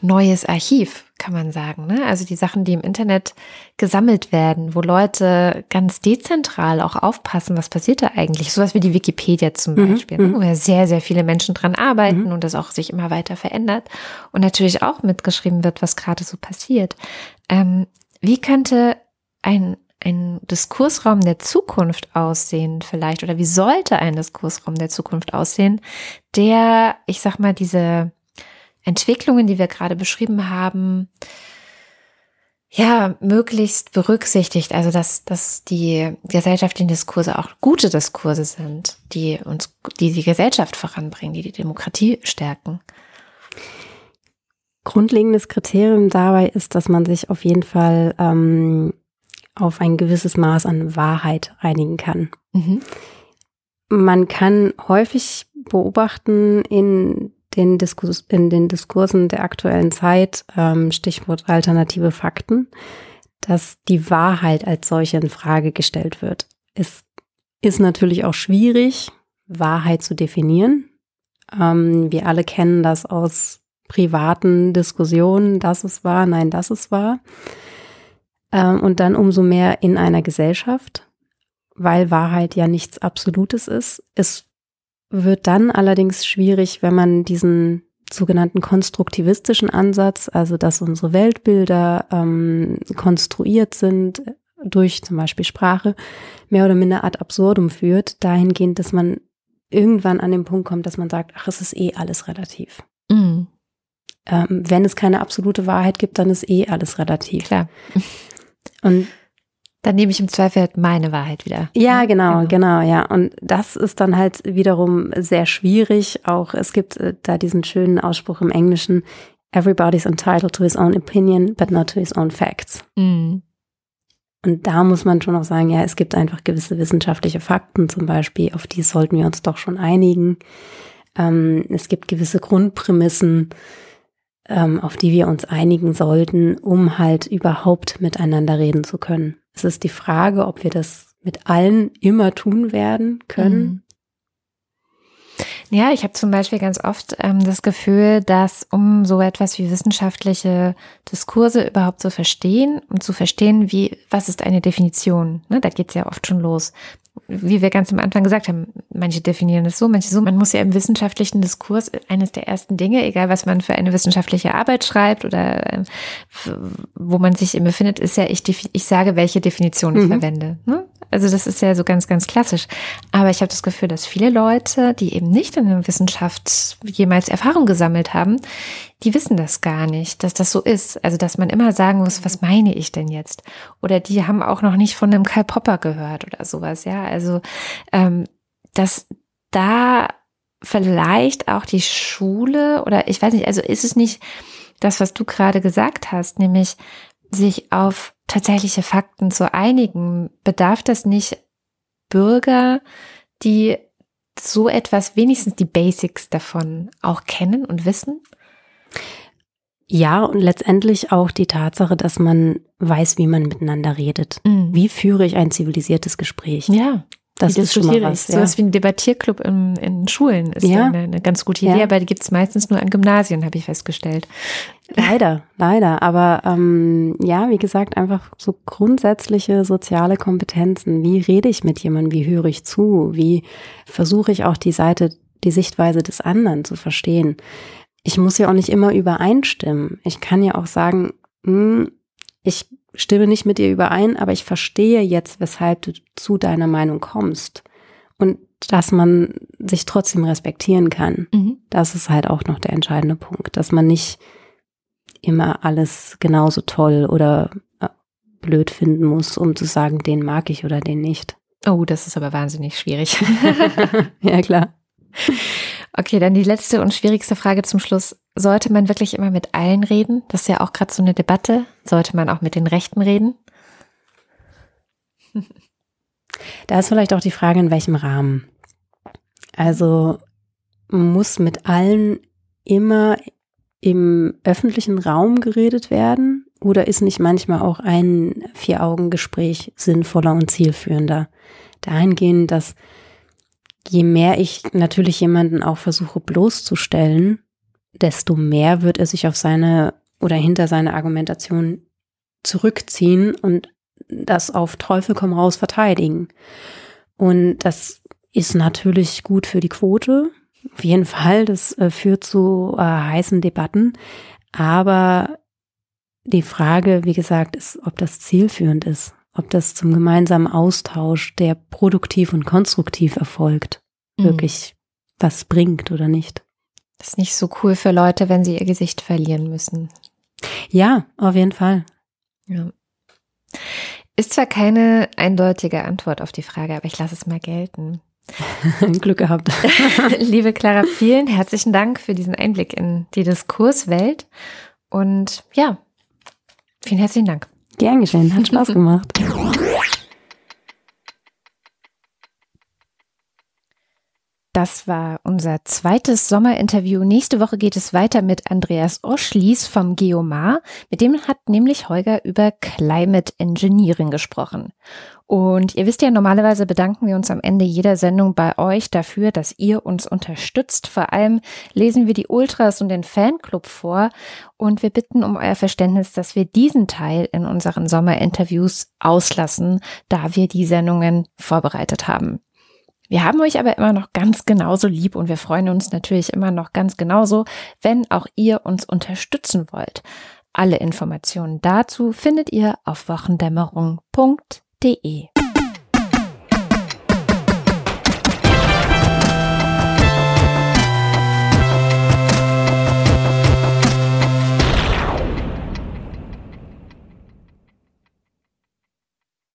neues Archiv, kann man sagen. Ne? Also die Sachen, die im Internet gesammelt werden, wo Leute ganz dezentral auch aufpassen, was passiert da eigentlich. Sowas wie die Wikipedia zum mhm, Beispiel, ne? Mhm. wo ja sehr, sehr viele Menschen dran arbeiten mhm. und das auch sich immer weiter verändert. Und natürlich auch mitgeschrieben wird, was gerade so passiert. Ähm, wie könnte ein ein Diskursraum der Zukunft aussehen vielleicht oder wie sollte ein Diskursraum der Zukunft aussehen, der, ich sag mal, diese Entwicklungen, die wir gerade beschrieben haben, ja, möglichst berücksichtigt, also dass, dass die gesellschaftlichen Diskurse auch gute Diskurse sind, die uns, die die Gesellschaft voranbringen, die die Demokratie stärken.
Grundlegendes Kriterium dabei ist, dass man sich auf jeden Fall ähm, auf ein gewisses Maß an Wahrheit einigen kann. Mhm. Man kann häufig beobachten in den, Diskurs, in den Diskursen der aktuellen Zeit, ähm, Stichwort alternative Fakten, dass die Wahrheit als solche in Frage gestellt wird. Es ist natürlich auch schwierig, Wahrheit zu definieren. Ähm, wir alle kennen das aus privaten Diskussionen, dass es war, nein, dass es war. Ähm, und dann umso mehr in einer Gesellschaft, weil Wahrheit ja nichts Absolutes ist. Es wird dann allerdings schwierig, wenn man diesen sogenannten konstruktivistischen Ansatz, also dass unsere Weltbilder ähm, konstruiert sind, durch zum Beispiel Sprache mehr oder minder ad absurdum führt, dahingehend, dass man irgendwann an den Punkt kommt, dass man sagt, ach, es ist eh alles relativ. Mhm. Ähm, wenn es keine absolute Wahrheit gibt, dann ist eh alles relativ.
Klar. Und dann nehme ich im Zweifel halt meine Wahrheit wieder.
Ja, genau, genau, genau, ja. Und das ist dann halt wiederum sehr schwierig. Auch es gibt äh, da diesen schönen Ausspruch im Englischen, everybody's entitled to his own opinion, but not to his own facts. Mhm. Und da muss man schon auch sagen, ja, es gibt einfach gewisse wissenschaftliche Fakten zum Beispiel, auf die sollten wir uns doch schon einigen. Ähm, es gibt gewisse Grundprämissen, ähm, auf die wir uns einigen sollten, um halt überhaupt miteinander reden zu können. Es ist die Frage, ob wir das mit allen immer tun werden können. Mhm.
Ja, ich habe zum Beispiel ganz oft ähm, das Gefühl, dass um so etwas wie wissenschaftliche Diskurse überhaupt zu verstehen und zu verstehen, wie, was ist eine Definition, ne, da geht's ja oft schon los. Wie wir ganz am Anfang gesagt haben, manche definieren es so, manche so. Man muss ja im wissenschaftlichen Diskurs eines der ersten Dinge, egal was man für eine wissenschaftliche Arbeit schreibt oder äh, wo man sich eben befindet, ist ja, ich, ich sage, welche Definition ich mhm. verwende. Ne? Also das ist ja so ganz, ganz klassisch. Aber ich habe das Gefühl, dass viele Leute, die eben nicht in der Wissenschaft jemals Erfahrung gesammelt haben, die wissen das gar nicht, dass das so ist. Also dass man immer sagen muss, was meine ich denn jetzt? Oder die haben auch noch nicht von einem Karl Popper gehört oder sowas. Ja, also ähm, dass da vielleicht auch die Schule oder ich weiß nicht, also ist es nicht das, was du gerade gesagt hast, nämlich sich auf tatsächliche Fakten zu einigen, bedarf das nicht Bürger, die so etwas, wenigstens die Basics davon auch kennen und wissen?
Ja, und letztendlich auch die Tatsache, dass man weiß, wie man miteinander redet. Mhm. Wie führe ich ein zivilisiertes Gespräch?
Ja. Das ist schon mal was. Ja. Sowas wie ein Debattierclub in, in Schulen ist ja. eine, eine, ganz gute Idee, ja. aber die gibt es meistens nur an Gymnasien, habe ich festgestellt.
Leider, leider. Aber ähm, ja, wie gesagt, einfach so grundsätzliche soziale Kompetenzen. Wie rede ich mit jemandem? Wie höre ich zu? Wie versuche ich auch die Seite, die Sichtweise des anderen zu verstehen? Ich muss ja auch nicht immer übereinstimmen. Ich kann ja auch sagen, hm, ich stimme nicht mit dir überein, aber ich verstehe jetzt, weshalb du zu deiner Meinung kommst. Und dass man sich trotzdem respektieren kann. Mhm. Das ist halt auch noch der entscheidende Punkt, dass man nicht immer alles genauso toll oder äh, blöd finden muss, um zu sagen, den mag ich oder den nicht.
Oh, das ist aber wahnsinnig schwierig.
ja, klar.
Okay, dann die letzte und schwierigste Frage zum Schluss. Sollte man wirklich immer mit allen reden? Das ist ja auch gerade so eine Debatte. Sollte man auch mit den Rechten reden?
Da ist vielleicht auch die Frage, in welchem Rahmen. Also muss mit allen immer im öffentlichen Raum geredet werden oder ist nicht manchmal auch ein Vier-Augen-Gespräch sinnvoller und zielführender? Dahingehend, dass je mehr ich natürlich jemanden auch versuche bloßzustellen, desto mehr wird er sich auf seine oder hinter seine Argumentation zurückziehen und das auf Teufel komm raus verteidigen. Und das ist natürlich gut für die Quote. Auf jeden Fall, das äh, führt zu äh, heißen Debatten. Aber die Frage, wie gesagt, ist, ob das zielführend ist, ob das zum gemeinsamen Austausch, der produktiv und konstruktiv erfolgt, mhm. wirklich was bringt oder nicht.
Das ist nicht so cool für Leute, wenn sie ihr Gesicht verlieren müssen.
Ja, auf jeden Fall.
Ja. Ist zwar keine eindeutige Antwort auf die Frage, aber ich lasse es mal gelten.
Glück gehabt.
Liebe Clara, vielen herzlichen Dank für diesen Einblick in die Diskurswelt. Und ja, vielen herzlichen Dank.
Gern geschehen, hat Spaß gemacht.
Das war unser zweites Sommerinterview. Nächste Woche geht es weiter mit Andreas Oschlies vom Geomar. Mit dem hat nämlich Holger über Climate Engineering gesprochen. Und ihr wisst ja, normalerweise bedanken wir uns am Ende jeder Sendung bei euch dafür, dass ihr uns unterstützt. Vor allem lesen wir die Ultras und den Fanclub vor und wir bitten um euer Verständnis, dass wir diesen Teil in unseren Sommerinterviews auslassen, da wir die Sendungen vorbereitet haben. Wir haben euch aber immer noch ganz genauso lieb und wir freuen uns natürlich immer noch ganz genauso, wenn auch ihr uns unterstützen wollt. Alle Informationen dazu findet ihr auf wochendämmerung.de.